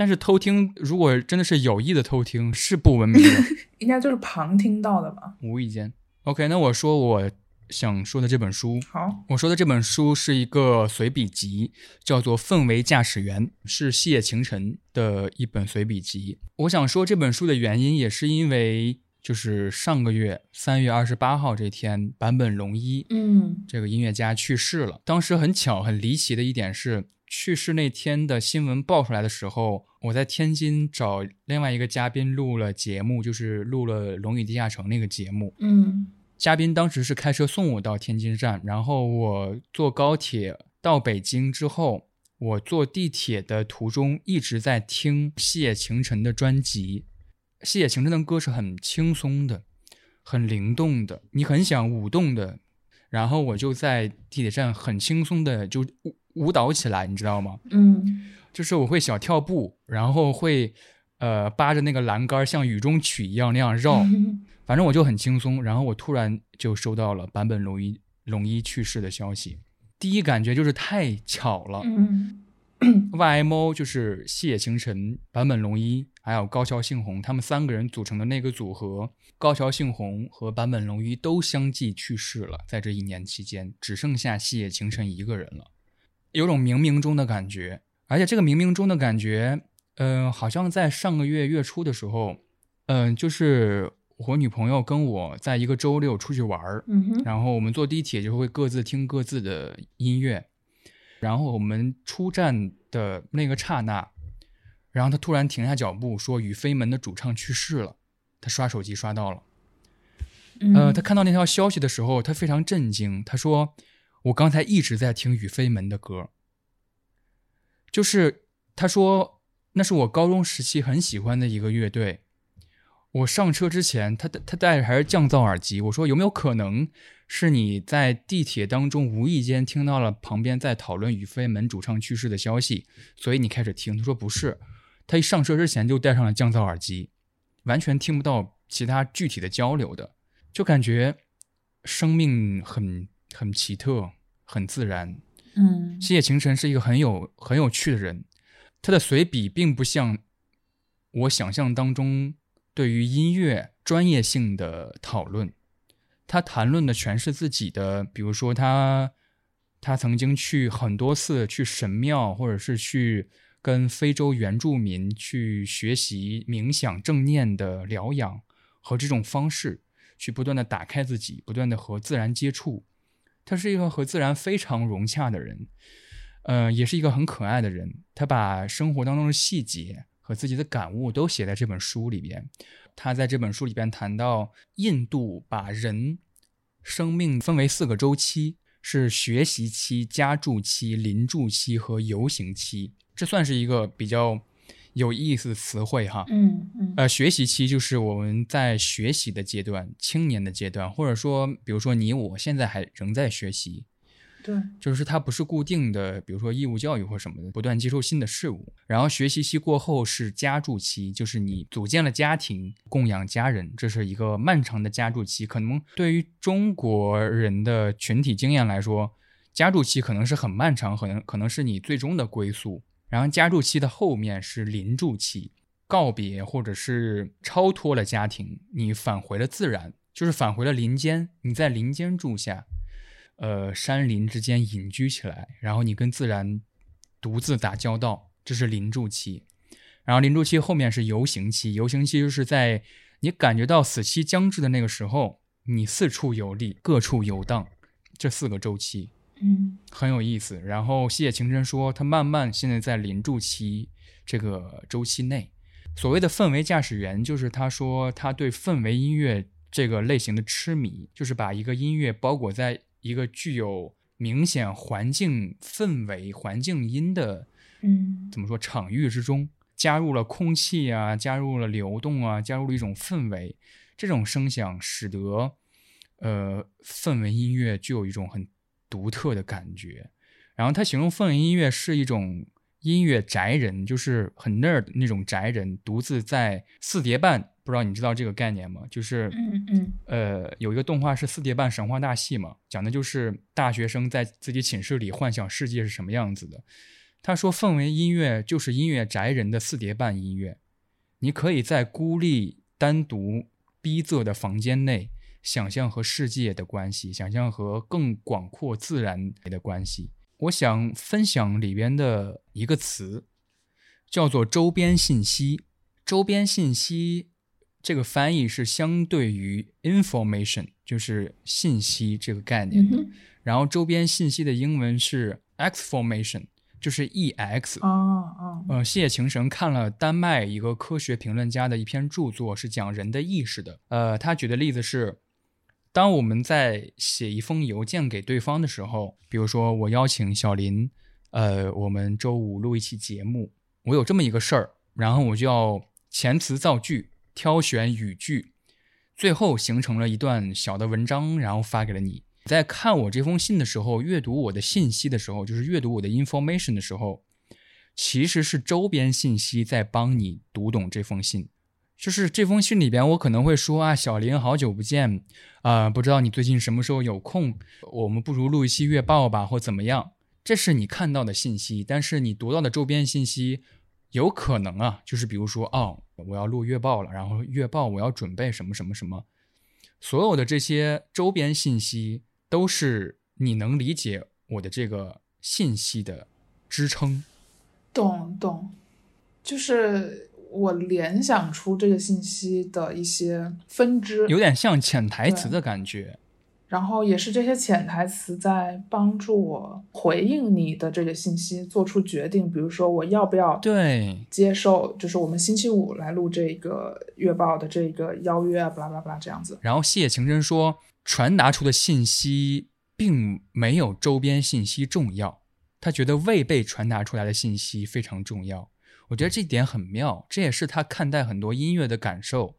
但是偷听如果真的是有意的偷听，是不文明的。应该就是旁听到的吧？无意间。OK，那我说我想说的这本书，好，我说的这本书是一个随笔集，叫做《氛围驾驶员》，是细野晴晨的一本随笔集。我想说这本书的原因，也是因为就是上个月三月二十八号这天，坂本龙一嗯这个音乐家去世了。当时很巧、很离奇的一点是，去世那天的新闻爆出来的时候，我在天津找另外一个嘉宾录了节目，就是录了《龙与地下城》那个节目。嗯嘉宾当时是开车送我到天津站，然后我坐高铁到北京之后，我坐地铁的途中一直在听细野晴臣的专辑。细野晴臣的歌是很轻松的，很灵动的，你很想舞动的。然后我就在地铁站很轻松的就舞舞蹈起来，你知道吗？嗯就是我会小跳步，然后会呃扒着那个栏杆像雨中曲一样那样绕。反正我就很轻松，然后我突然就收到了坂本龙一龙一去世的消息，第一感觉就是太巧了。嗯 YMO 就是细野晴臣、坂本龙一还有高桥幸宏他们三个人组成的那个组合，高桥幸宏和坂本龙一都相继去世了，在这一年期间，只剩下细野晴臣一个人了，有种冥冥中的感觉，而且这个冥冥中的感觉，嗯、好像在上个月月初的时候，嗯、就是我女朋友跟我在一个周六出去玩儿，嗯哼然后我们坐地铁就会各自听各自的音乐，然后我们出站的那个刹那，然后她突然停下脚步，说雨飞门的主唱去世了。她刷手机刷到了，呃，嗯他看到那条消息的时候，他非常震惊。他说：“我刚才一直在听雨飞门的歌，就是他说那是我高中时期很喜欢的一个乐队。我上车之前，他他戴着还是降噪耳机。我说有没有可能是你在地铁当中无意间听到了旁边在讨论宇飞门主唱去世的消息，所以你开始听？他说不是，他一上车之前就戴上了降噪耳机，完全听不到其他具体的交流的，就感觉生命很很奇特，很自然。嗯西野晴臣是一个很有很有趣的人，他的随笔并不像我想象当中对于音乐专业性的讨论，他谈论的全是自己的，比如说他他曾经去很多次去神庙，或者是去跟非洲原住民去学习冥想正念的疗养和这种方式，去不断的打开自己，不断的和自然接触。他是一个和自然非常融洽的人，呃，也是一个很可爱的人。他把生活当中的细节和自己的感悟都写在这本书里边。他在这本书里边谈到，印度把人生命分为四个周期，是学习期、家住期、临住期和游行期。这算是一个比较有意思的词汇哈。嗯嗯呃，学习期就是我们在学习的阶段，青年的阶段，或者说，比如说你我现在还仍在学习，对，就是它不是固定的，比如说义务教育或什么的，不断接受新的事物。然后学习期过后是家住期，就是你组建了家庭，供养家人，这是一个漫长的家住期。可能对于中国人的群体经验来说，家住期可能是很漫长，可能可能是你最终的归宿。然后加注期的后面是临住期，告别或者是超脱了家庭，你返回了自然，就是返回了林间，你在林间住下。呃，山林之间隐居起来，然后你跟自然独自打交道，这是临住期。然后临住期后面是游行期，游行期就是在你感觉到死期将至的那个时候，你四处游历，各处游荡，这四个周期嗯。很有意思。然后西野晴真说，他慢慢现在在临住期这个周期内，所谓的氛围驾驶员，就是他说他对氛围音乐这个类型的痴迷，就是把一个音乐包裹在一个具有明显环境氛围、环境音的嗯。怎么说场域之中，加入了空气啊，加入了流动啊，加入了一种氛围，这种声响使得呃氛围音乐具有一种很独特的感觉。然后他形容氛围音乐是一种音乐宅人，就是很 nerd 那种宅人，独自在四叠半，不知道你知道这个概念吗？就是嗯嗯呃，有一个动画是四叠半神话大戏嘛，讲的就是大学生在自己寝室里幻想世界是什么样子的。他说，氛围音乐就是音乐宅人的四叠半音乐，你可以在孤立、单独、逼仄的房间内，想象和世界的关系，想象和更广阔自然的关系。我想分享里边的一个词，叫做周边信息。周边信息这个翻译是相对于 information，就是信息这个概念的。嗯然后周边信息的英文是 exformation，就是 ex。哦哦呃，谢晴神看了丹麦一个科学评论家的一篇著作，是讲人的意识的。呃，他举的例子是，当我们在写一封邮件给对方的时候，比如说我邀请小林，呃，我们周五录一期节目，我有这么一个事儿，然后我就要遣词造句，挑选语句，最后形成了一段小的文章，然后发给了你。在看我这封信的时候，阅读我的信息的时候，就是阅读我的 information 的时候，其实是周边信息在帮你读懂这封信。就是这封信里边，我可能会说啊，小林，好久不见，啊、不知道你最近什么时候有空，我们不如录一期月报吧，或怎么样？这是你看到的信息，但是你读到的周边信息，有可能啊，就是比如说，哦，我要录月报了，然后月报我要准备什么什么什么，所有的这些周边信息都是你能理解我的这个信息的支撑。懂懂，就是我联想出这个信息的一些分支，有点像潜台词的感觉。然后也是这些潜台词在帮助我回应你的这个信息，做出决定。比如说，我要不要对，接受，就是我们星期五来录这个月报的这个邀约啊，巴拉巴拉巴拉这样子。然后谢晴真说，传达出的信息并没有周边信息重要，他觉得未被传达出来的信息非常重要。我觉得这点很妙，这也是他看待很多音乐的感受。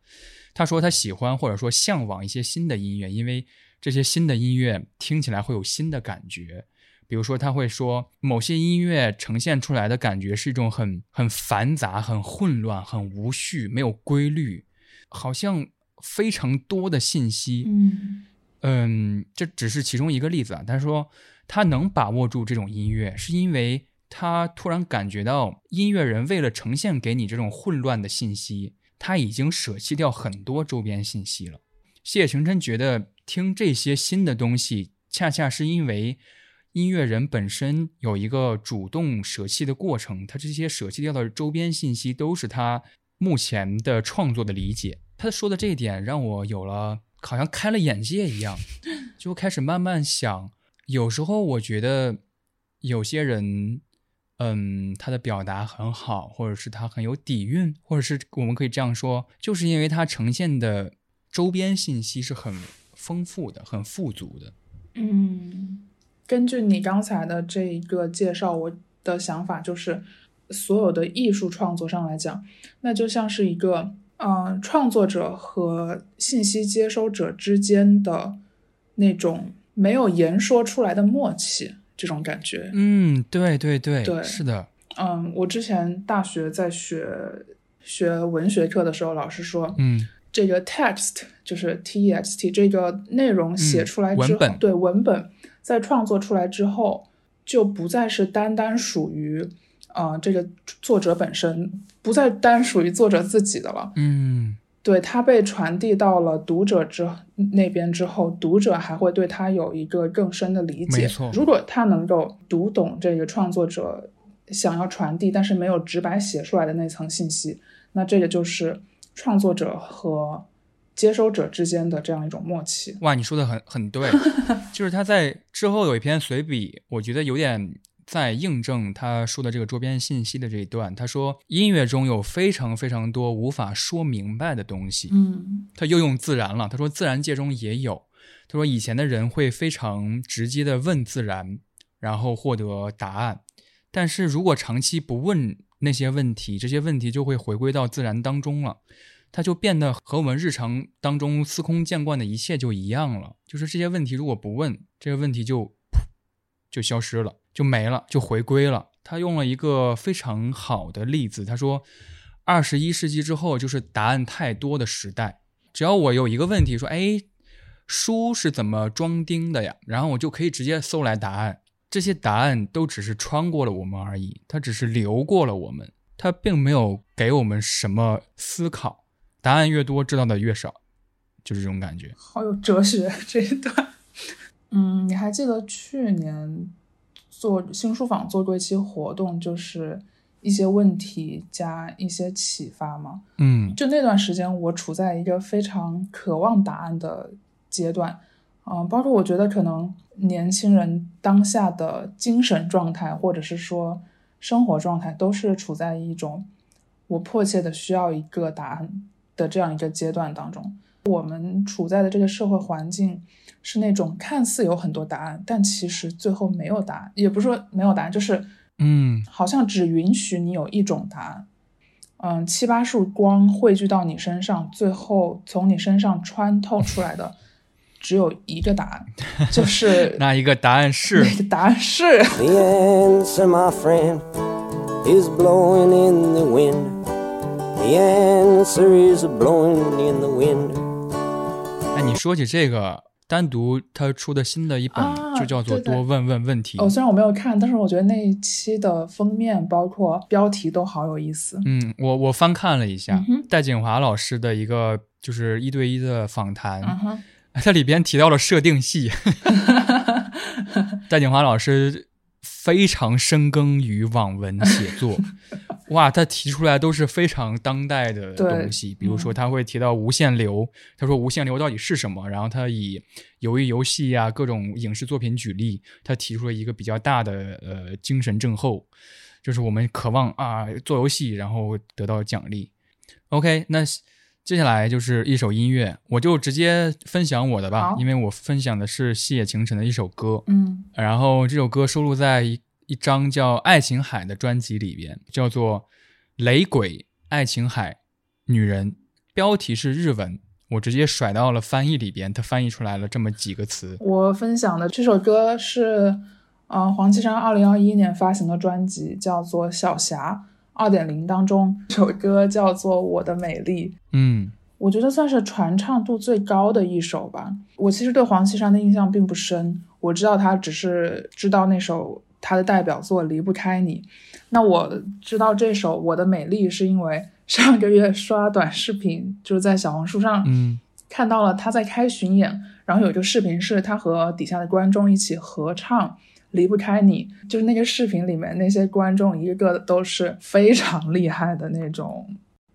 他说他喜欢或者说向往一些新的音乐，因为这些新的音乐听起来会有新的感觉。比如说，他会说某些音乐呈现出来的感觉是一种很很繁杂、很混乱、很无序、没有规律，好像非常多的信息。嗯嗯，这只是其中一个例子啊。他说他能把握住这种音乐，是因为他突然感觉到音乐人为了呈现给你这种混乱的信息，他已经舍弃掉很多周边信息了。谢晴琛觉得听这些新的东西，恰恰是因为音乐人本身有一个主动舍弃的过程，他这些舍弃掉的周边信息都是他目前的创作的理解。他说的这一点让我有了好像开了眼界一样，就开始慢慢想，有时候我觉得有些人，嗯，他的表达很好，或者是他很有底蕴，或者是我们可以这样说，就是因为他呈现的周边信息是很丰富的、很富足的。嗯，根据你刚才的这一个介绍，我的想法就是，所有的艺术创作上来讲，那就像是一个，嗯、创作者和信息接收者之间的那种没有言说出来的默契，这种感觉。嗯，对对对，对。是的，嗯，我之前大学在学学文学课的时候，老师说，嗯。这个 text 就是 t e x t 这个内容写出来之后，嗯文对文本在创作出来之后，就不再是单单属于呃这个作者本身，不再单属于作者自己的了。嗯对它被传递到了读者之那边之后，读者还会对它有一个更深的理解。没错如果他能够读懂这个创作者想要传递，但是没有直白写出来的那层信息，那这个就是创作者和接收者之间的这样一种默契。哇，你说的很很对，就是他在之后有一篇随笔，我觉得有点在印证他说的这个周边信息的这一段。他说，音乐中有非常非常多无法说明白的东西。嗯他又用自然了，他说自然界中也有。他说以前的人会非常直接的问自然，然后获得答案。但是如果长期不问那些问题，这些问题就会回归到自然当中了，它就变得和我们日常当中司空见惯的一切就一样了。就是这些问题如果不问，这些问题就噗就消失了，就没了，就回归了。他用了一个非常好的例子，他说，二十一世纪之后就是答案太多的时代。只要我有一个问题，说，哎，书是怎么装订的呀？然后我就可以直接搜来答案。这些答案都只是穿过了我们而已，它只是流过了我们，它并没有给我们什么思考。答案越多，知道的越少，就是这种感觉。好有哲学这一段。嗯，你还记得去年做新书坊做过一期活动，就是一些问题加一些启发嘛？嗯就那段时间，我处在一个非常渴望答案的阶段，嗯、包括我觉得可能年轻人当下的精神状态，或者是说生活状态，都是处在一种我迫切的需要一个答案的这样一个阶段当中。我们处在的这个社会环境是那种看似有很多答案，但其实最后没有答案，也不是说没有答案，就是嗯好像只允许你有一种答案。嗯，七八束光汇聚到你身上，最后从你身上穿透出来的只有一个答案，就是 那一个答案是那个答案是 The answer, my friend, is blowing in the wind. The answer is blowing in the wind. 哎，你说起这个，单独他出的新的一本啊就叫做《多问问问题》。哦，虽然我没有看，但是我觉得那一期的封面包括标题都好有意思。嗯，我我翻看了一下嗯戴锦华老师的一个就是一对一的访谈，嗯，它里边提到了设定系。戴锦华老师非常深耕于网文写作，哇，他提出来都是非常当代的东西，比如说嗯他会提到无限流，他说无限流到底是什么？然后他以由于游戏啊、各种影视作品举例，他提出了一个比较大的呃精神症候，就是我们渴望啊做游戏然后得到奖励。OK，那接下来就是一首音乐，我就直接分享我的吧，因为我分享的是细野晴臣的一首歌，嗯然后这首歌收录在一一张叫《爱琴海》的专辑里边，叫做《雷鬼爱琴海女人》，标题是日文，我直接甩到了翻译里边，它翻译出来了这么几个词。我分享的这首歌是，呃，黄绮珊二零二一年发行的专辑，叫做《小霞二点零》当中，这首歌叫做《我的美丽》。嗯我觉得算是传唱度最高的一首吧。我其实对黄绮珊的印象并不深，我知道她只是知道那首她的代表作《离不开你》。那我知道这首《我的美丽》是因为 上个月刷短视频，就是在小红书上嗯看到了他在开巡演，然后有一个视频是他和底下的观众一起合唱《离不开你》，就是那个视频里面那些观众一个个都是非常厉害的那种。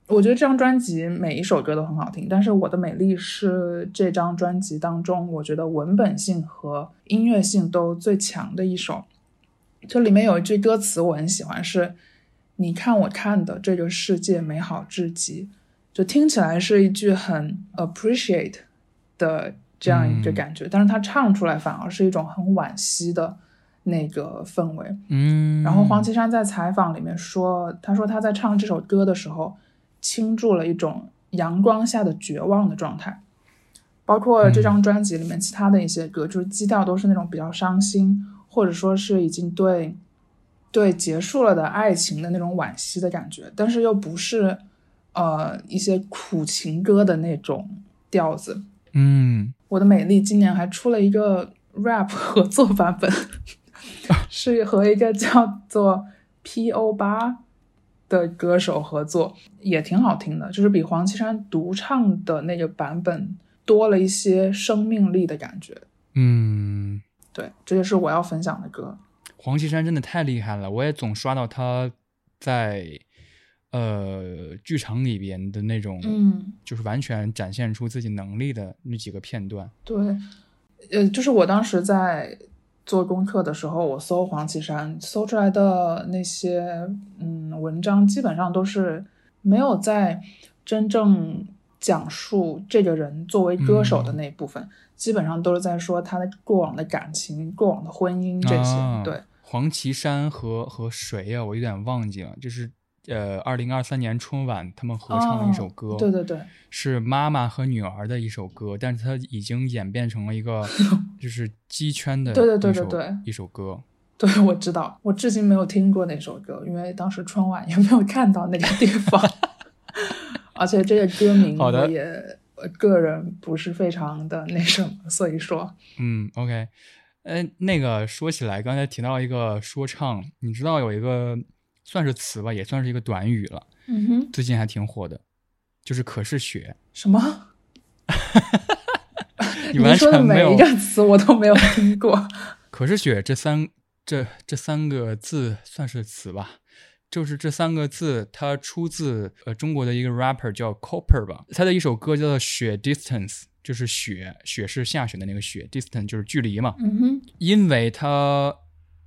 我觉得这张专辑每一首歌都很好听，但是《我的美丽》是这张专辑当中我觉得文本性和音乐性都最强的一首。就里面有一句歌词我很喜欢，是“你看我看的这个世界美好至极”，就听起来是一句很 appreciate 的这样一个感觉，但是他唱出来反而是一种很惋惜的那个氛围。嗯，然后黄绮珊在采访里面说，他说他在唱这首歌的时候，倾注了一种阳光下的绝望的状态。包括这张专辑里面其他的一些歌，就是基调都是那种比较伤心，或者说是已经对对结束了的爱情的那种惋惜的感觉，但是又不是呃一些苦情歌的那种调子。嗯，我的美丽今年还出了一个 rap 合作版本，是和一个叫做 P.O. 八的歌手合作，也挺好听的，就是比黄绮珊独唱的那个版本。多了一些生命力的感觉，嗯，对，这就是我要分享的歌。黄绮珊真的太厉害了，我也总刷到她在呃剧场里边的那种，嗯，就是完全展现出自己能力的那几个片段。对，呃，就是我当时在做功课的时候，我搜黄绮珊，搜出来的那些嗯文章，基本上都是没有在真正。讲述这个人作为歌手的那一部分，基本上都是在说他的过往的感情、过往的婚姻这些。对，黄绮珊和和谁呀？我有点忘记了。就是呃，二零二三年春晚他们合唱的一首歌。对对对，是妈妈和女儿的一首歌，但是它已经演变成了一个 就是鸡圈的对对对对对一首歌。对，我知道，我至今没有听过那首歌，因为当时春晚也没有看到那个地方。而且这个歌名我也个人不是非常的那什么，所以说，嗯，OK，呃，那个说起来，刚才提到一个说唱，你知道有一个算是词吧，也算是一个短语了，嗯哼，最近还挺火的，就是可是雪。什么？你说的每一个词我都没有听过。可是雪这三这这三个字算是词吧？就是这三个字，它出自呃中国的一个 rapper 叫 Copper 吧，他的一首歌叫做《雪 Distance》，就是雪，雪是下雪的那个雪，Distance 就是距离嘛。嗯哼。因为他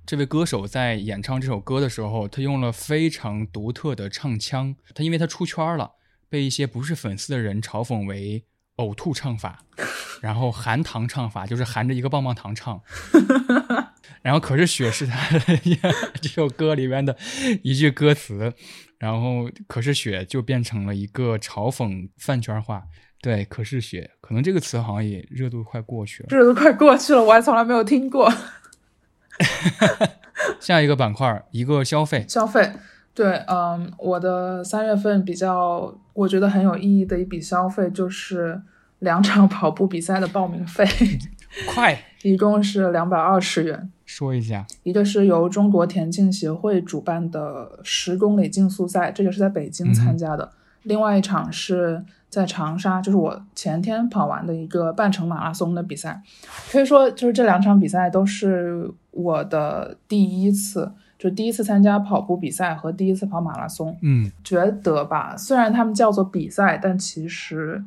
这位歌手在演唱这首歌的时候，他用了非常独特的唱腔，他因为他出圈了，被一些不是粉丝的人嘲讽为呕吐唱法，然后含糖唱法，就是含着一个棒棒糖唱。然后可是雪是他的 这首歌里面的一句歌词，然后可是雪就变成了一个嘲讽饭圈话。对，可是雪可能这个词好像也热度快过去了，热度快过去了，我还从来没有听过。下一个板块，一个消费，消费。对，嗯，我的三月份比较我觉得很有意义的一笔消费就是两场跑步比赛的报名费。快，一共是两百二十元。说一下，一个是由中国田径协会主办的十公里竞速赛，这个是在北京参加的。另外一场是在长沙，就是我前天跑完的一个半程马拉松的比赛。可以说，就是这两场比赛都是我的第一次，就第一次参加跑步比赛和第一次跑马拉松。嗯，觉得吧，虽然他们叫做比赛，但其实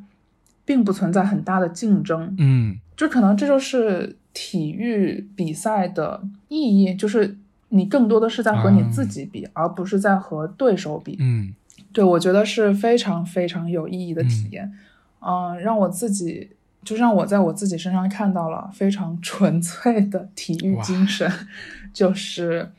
并不存在很大的竞争。嗯，就可能这就是。体育比赛的意义就是你更多的是在和你自己比，而不是在和对手比。嗯，对，我觉得是非常非常有意义的体验。嗯，让我自己就让我在我自己身上看到了非常纯粹的体育精神，就是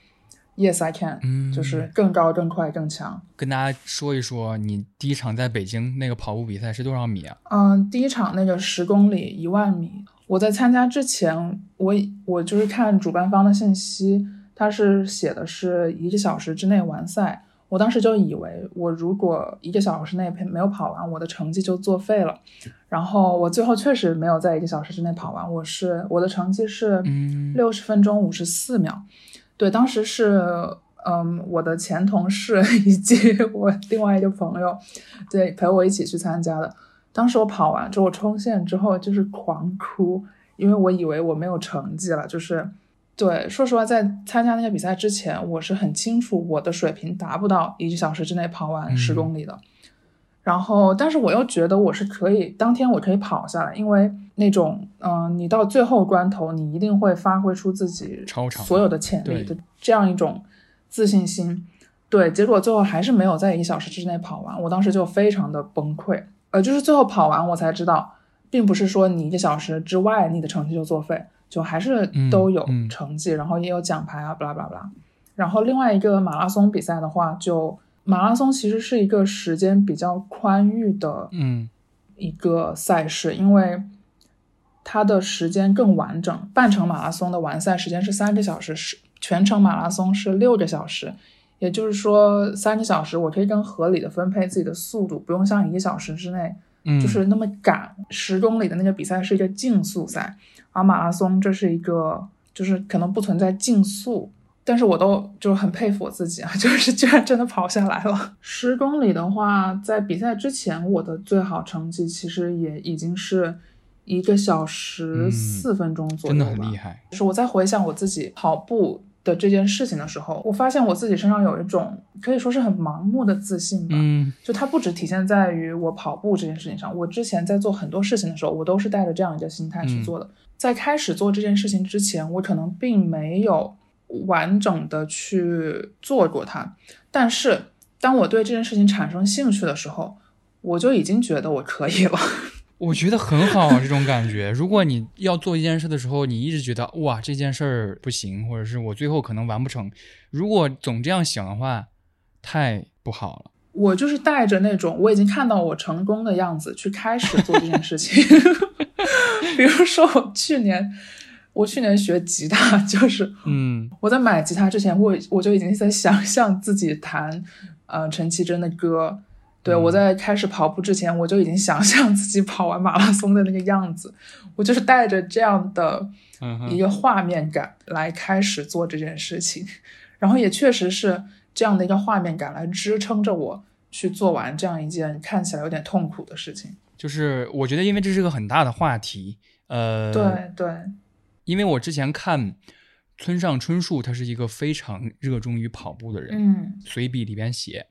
Yes I can，嗯，就是更高、更快、更强。跟大家说一说，你第一场在北京那个跑步比赛是多少米啊？嗯，第一场那个十公里一万米。我在参加之前，我我就是看主办方的信息，他是写的是一个小时之内完赛。我当时就以为，我如果一个小时内没有跑完，我的成绩就作废了。然后我最后确实没有在一个小时之内跑完，我是我的成绩是六十分钟五十四秒。对，当时是嗯，我的前同事 以及我另外一个朋友，对陪我一起去参加的。当时我跑完之后，我冲线之后就是狂哭，因为我以为我没有成绩了。就是，对，说实话，在参加那个比赛之前，我是很清楚我的水平达不到一个小时之内跑完十公里的。然后，但是我又觉得我是可以，当天我可以跑下来，因为那种，嗯、你到最后关头，你一定会发挥出自己所有的潜力的这样一种自信心。对，结果最后还是没有在一个小时之内跑完，我当时就非常的崩溃。呃，就是最后跑完，我才知道，并不是说你一个小时之外你的成绩就作废，就还是都有嗯嗯成绩，然后也有奖牌啊，巴拉巴拉巴拉。然后另外一个马拉松比赛的话，就马拉松其实是一个时间比较宽裕的嗯一个赛事，因为它的时间更完整。半程马拉松的完赛时间是三个小时，是全程马拉松是六个小时。也就是说，三个小时我可以更合理的分配自己的速度，不用像一个小时之内嗯，就是那么赶。十公里的那个比赛是一个竞速赛，而马拉松这是一个就是可能不存在竞速，但是我都就是很佩服我自己啊，就是居然真的跑下来了。十公里的话，在比赛之前我的最好成绩其实也已经是一个小时嗯四分钟左右吧，真的很厉害。就是我在回想我自己跑步的这件事情的时候，我发现我自己身上有一种可以说是很盲目的自信吧。嗯就它不只体现在于我跑步这件事情上，我之前在做很多事情的时候，我都是带着这样一个心态去做的。在开始做这件事情之前，我可能并没有完整的去做过它，但是当我对这件事情产生兴趣的时候，我就已经觉得我可以了。我觉得很好啊，这种感觉。如果你要做一件事的时候，你一直觉得哇这件事儿不行，或者是我最后可能完不成，如果总这样想的话，太不好了。我就是带着那种我已经看到我成功的样子去开始做这件事情。比如说，我去年我去年学吉他，就是嗯我在买吉他之前，我我就已经在想象自己弹呃陈绮贞的歌。对、嗯我在开始跑步之前，我就已经想 象自己跑完马拉松的那个样子。我就是带着这样的一个画面感来开始做这件事情，然后也确实是这样的一个画面感来支撑着我去做完这样一件看起来有点痛苦的事情。就是我觉得，因为这是个很大的话题，呃，对对，因为我之前看村上春树，他是一个非常热衷于跑步的人，嗯随笔里边写，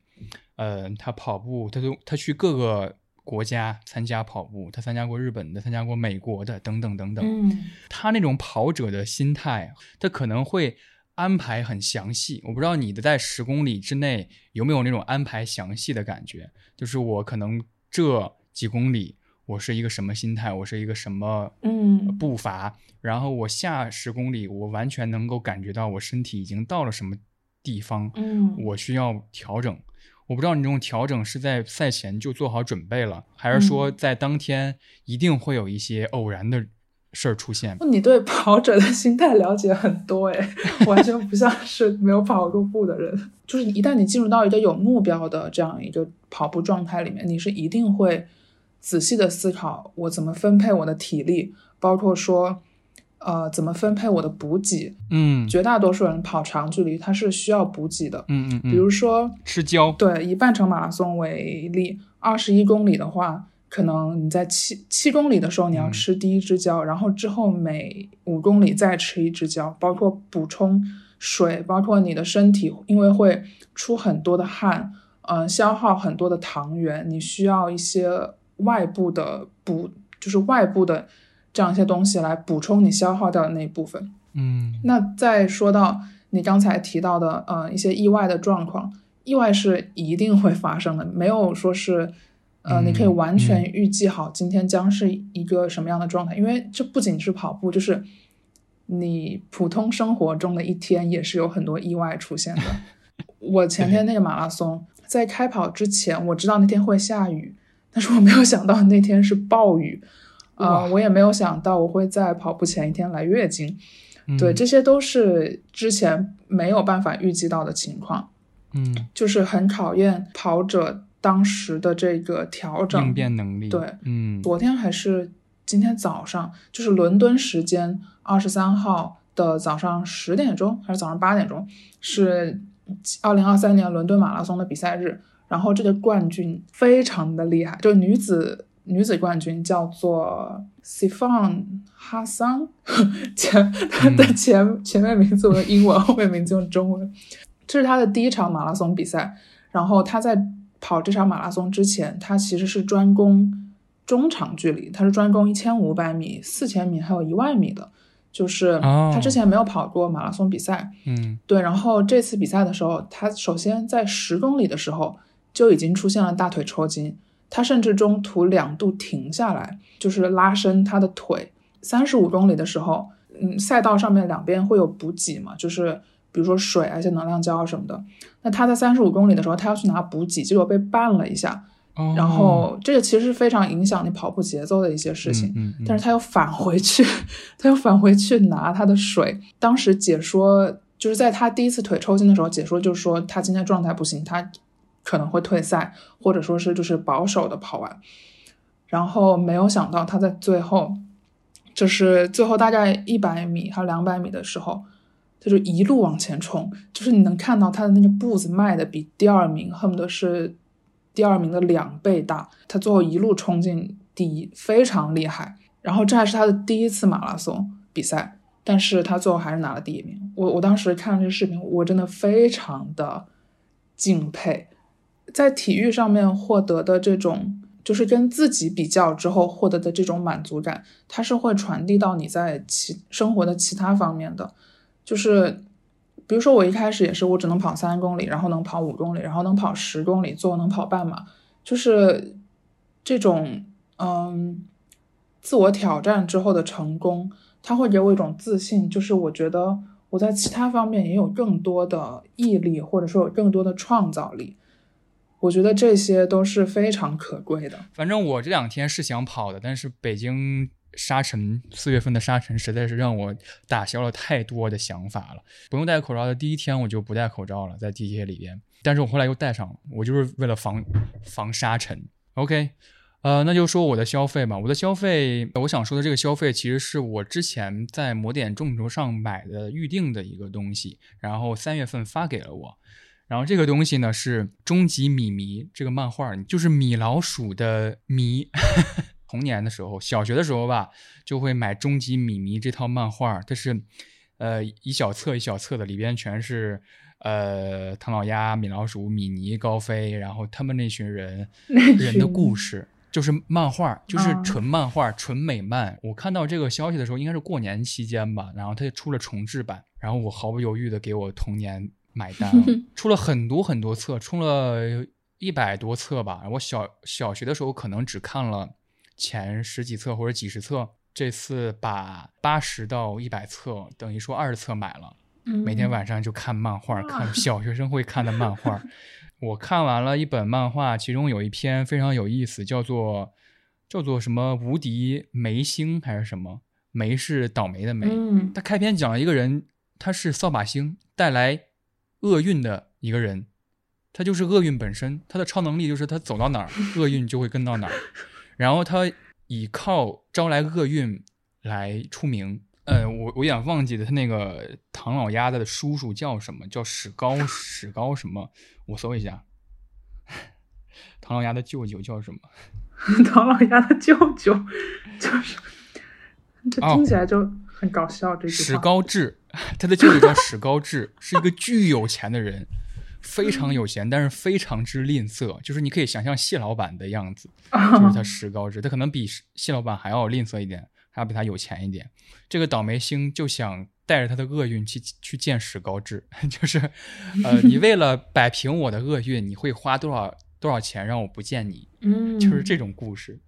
呃，他跑步，他都他去各个国家参加跑步，他参加过日本的，参加过美国的，等等等等。嗯他那种跑者的心态，他可能会安排很详细。我不知道你的在十公里之内有没有那种安排详细的感觉，就是我可能这几公里我是一个什么心态，我是一个什么嗯步伐，然后我下十公里，我完全能够感觉到我身体已经到了什么地方，嗯，我需要调整。我不知道你这种调整是在赛前就做好准备了，还是说嗯在当天一定会有一些偶然的事儿出现？你对跑者的心态了解很多诶，完全不像 是没有跑过步的人。就是一旦你进入到一个有目标的这样一个跑步状态里面，你是一定会仔细的思考我怎么分配我的体力，包括说，呃，怎么分配我的补给。嗯绝大多数人跑长距离，他是需要补给的。嗯嗯嗯，比如说，吃胶，对，以半程马拉松为例，二十一公里的话，可能你在七七公里的时候你要嗯吃第一支胶，然后之后每五公里再吃一支胶，包括补充水，包括你的身体因为会出很多的汗，嗯、消耗很多的糖原，你需要一些外部的补，就是外部的这样一些东西来补充你消耗掉的那一部分。嗯那再说到你刚才提到的，呃，一些意外的状况，意外是一定会发生的，没有说是，呃，嗯你可以完全预计好今天将是一个什么样的状态，因为这不仅是跑步，就是你普通生活中的一天也是有很多意外出现的。我前天那个马拉松，在开跑之前，我知道那天会下雨，但是我没有想到那天是暴雨，哇。呃，我也没有想到我会在跑步前一天来月经。嗯。对，这些都是之前没有办法预计到的情况，嗯。就是很考验跑者当时的这个调整应变能力，对，嗯。昨天还是今天早上，就是伦敦时间二十三号的早上十点钟还是早上八点钟，是二零二三年伦敦马拉松的比赛日。然后这个冠军非常的厉害，就女子女子冠军叫做 Sifan 哈桑，前她的前、前面名字用英文，后面名字用中文。这是她的第一场马拉松比赛，然后她在跑这场马拉松之前，她其实是专攻中长距离，她是专攻一千五百米、四千米还有一万米的。就是哦他之前没有跑过马拉松比赛，嗯对，然后这次比赛的时候，他首先在十公里的时候就已经出现了大腿抽筋，他甚至中途两度停下来，就是拉伸他的腿。三十五公里的时候，嗯，赛道上面两边会有补给嘛，就是比如说水啊、一些能量胶什么的。那他在三十五公里的时候，他要去拿补给，结果被绊了一下，哦，然后这个其实是非常影响你跑步节奏的一些事情。嗯嗯但是他又返回去，他又返回去拿他的水。当时解说就是在他第一次腿抽筋的时候，解说就说他今天状态不行，他可能会退赛，或者说是就是保守的跑完。然后没有想到他在最后，就是最后大概一百米还有两百米的时候，他就一路往前冲，就是你能看到他的那个步子迈的比第二名恨不得是第二名的两倍大，他最后一路冲进第一，非常厉害。然后这还是他的第一次马拉松比赛，但是他最后还是拿了第一名。我我当时看了这个视频，我真的非常的敬佩，在体育上面获得的这种，就是跟自己比较之后获得的这种满足感，它是会传递到你在其生活的其他方面的，就是。比如说，我一开始也是，我只能跑三公里，然后能跑五公里，然后能跑十公里，最后能跑半马，就是这种嗯自我挑战之后的成功，它会给我一种自信，就是我觉得我在其他方面也有更多的毅力，或者说有更多的创造力。我觉得这些都是非常可贵的。反正我这两天是想跑的，但是北京沙尘四月份的沙尘实在是让我打消了太多的想法了。不用戴口罩的第一天我就不戴口罩了，在地铁里边，但是我后来又戴上了，我就是为了防防沙尘。OK，呃，那就说我的消费吧。我的消费，我想说的这个消费其实是我之前在某点众筹上买的预定的一个东西，然后三月份发给了我。然后这个东西呢是《终极米迷》这个漫画，就是米老鼠的迷。童年的时候，小学的时候吧，就会买《终极米迷》这套漫画，它是呃一小册一小册的，里边全是呃唐老鸭、米老鼠、米妮、高飞，然后他们那群人 人的故事。就是漫画，就是啊纯漫画、纯美漫。我看到这个消息的时候，应该是过年期间吧，然后它就出了重制版，然后我毫不犹豫的给我童年买单了，出了很多很多册，出了一百多册吧。我小小学的时候可能只看了前十几册或者几十册，这次把八十到一百册，等于说二十册买了。每天晚上就看漫画，看小学生会看的漫画。我看完了一本漫画，其中有一篇非常有意思，叫做叫做什么“无敌梅星”还是什么？梅是倒霉的梅。嗯他开篇讲了一个人，他是扫把星带来厄运的一个人，他就是厄运本身。他的超能力就是他走到哪儿，厄运就会跟到哪儿。然后他以靠招来厄运来出名。呃，我我有点忘记了他那个唐老鸭的叔叔叫什么，叫史高 史高什么？我搜一下。唐老鸭的舅舅叫什么？唐老鸭的舅舅，就是这哦听起来就很搞笑。这句史高志，他的舅舅叫史高志，是一个巨有钱的人，非常有钱，但是非常之吝啬，就是你可以想象谢老板的样子，就是他史高志，他可能比谢老板还要吝啬一点，还要比他有钱一点。这个倒霉星就想带着他的厄运去去见史高志，就是，呃，你为了摆平我的厄运，你会花多少多少钱让我不见你？嗯，就是这种故事。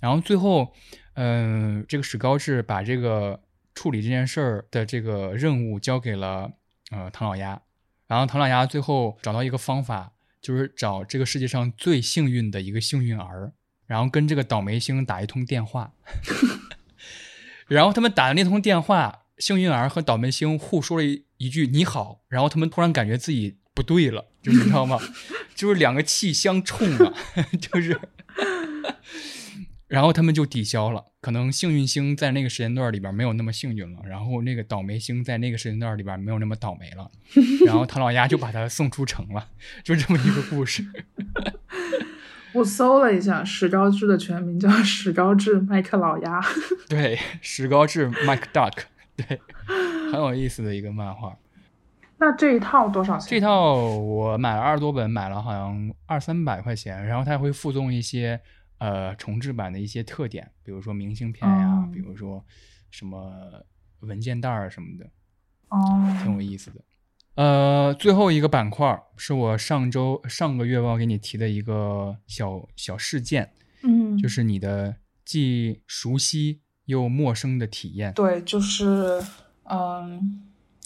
然后最后，嗯、这个史高志把这个处理这件事儿的这个任务交给了呃唐老鸭，然后唐老鸭最后找到一个方法，就是找这个世界上最幸运的一个幸运儿，然后跟这个倒霉星打一通电话，然后他们打的那通电话，幸运儿和倒霉星互说了一句“你好”，然后他们突然感觉自己不对了，就是你知道吗？就是两个气相冲啊，就是，然后他们就抵消了。可能幸运星在那个时间段里边没有那么幸运了，然后那个倒霉星在那个时间段里边没有那么倒霉了，然后唐老鸭就把他送出城了，就这么一个故事。我搜了一下，史高治的全名叫史高治麦克老鸭。对，史高治 Mike Duck，对，很有意思的一个漫画。那这一套多少钱？这套我买了二十多本，买了好像二三百块钱，然后它会附送一些呃重制版的一些特点，比如说明信片呀，哦比如说什么文件袋儿什么的，哦，挺有意思的。呃，最后一个板块儿是我上周上个月报给你提的一个小小事件，嗯，就是你的既熟悉又陌生的体验。对，就是嗯，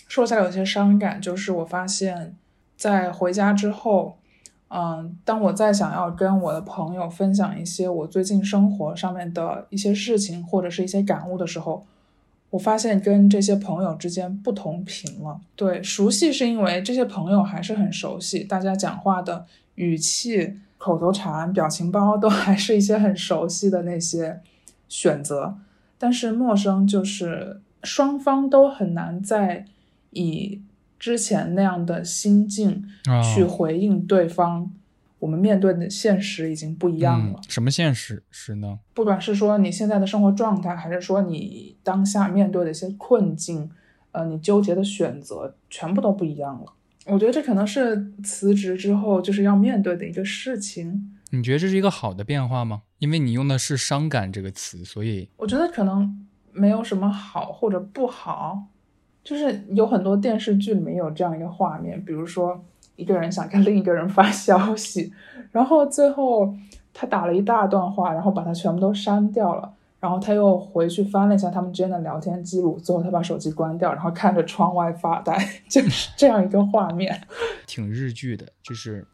说起来有些伤感，就是我发现，在回家之后，嗯，当我再想要跟我的朋友分享一些我最近生活上面的一些事情或者是一些感悟的时候，我发现跟这些朋友之间不同频了。对，熟悉是因为这些朋友还是很熟悉，大家讲话的语气、口头禅、表情包都还是一些很熟悉的那些选择。但是陌生就是双方都很难再以之前那样的心境啊去回应对方。我们面对的现实已经不一样了嗯，，什么现实是呢？不管是说你现在的生活状态，还是说你当下面对的一些困境，呃，你纠结的选择，全部都不一样了。我觉得这可能是辞职之后就是要面对的一个事情。你觉得这是一个好的变化吗？因为你用的是“伤感”这个词，所以我觉得可能没有什么好或者不好，就是有很多电视剧里面有这样一个画面，比如说一个人想跟另一个人发消息，然后最后他打了一大段话，然后把它全部都删掉了。然后他又回去翻了一下他们之间的聊天记录，最后他把手机关掉，然后看着窗外发呆，就 是这样一个画面。挺日剧的，就是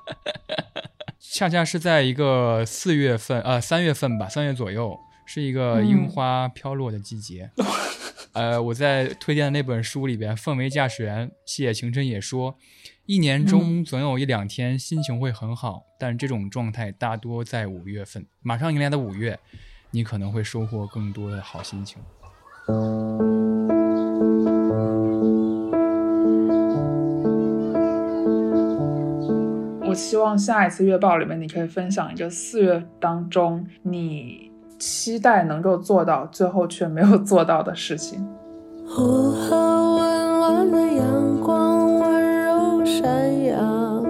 恰恰是在一个四月份，呃，三月份吧，三月左右，是一个樱嗯花飘落的季节。呃，我在推荐的那本书里边，《氛围驾驶员》细野晴臣也说，一年中总有一两天心情会很好，但这种状态大多在五月份。马上迎来的五月，你可能会收获更多的好心情。我希望下一次月报里面，你可以分享一个四月当中你期待能够做到，最后却没有做到的事情。午后温暖的阳光温柔闪耀，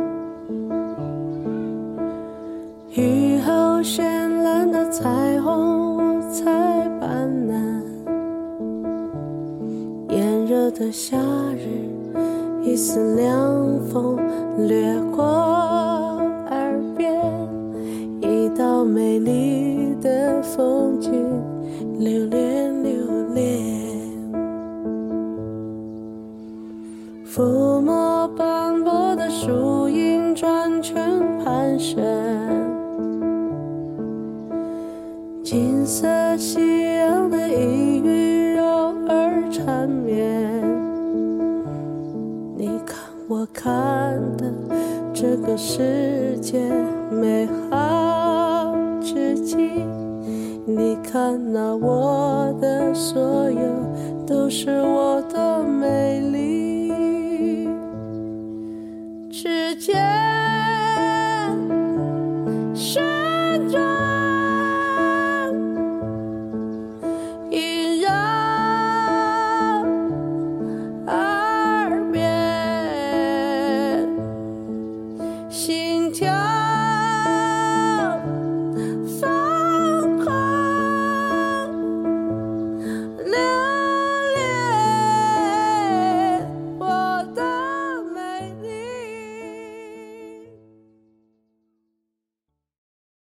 雨后绚烂的彩虹五彩斑斓，炎热的夏日，一丝凉风掠过风景，留恋留恋。抚摸斑驳的树影，转圈盘旋。金色夕阳的一语柔而缠绵。你看我看的这个世界美好，你看那我的所有，都是我的美丽之间。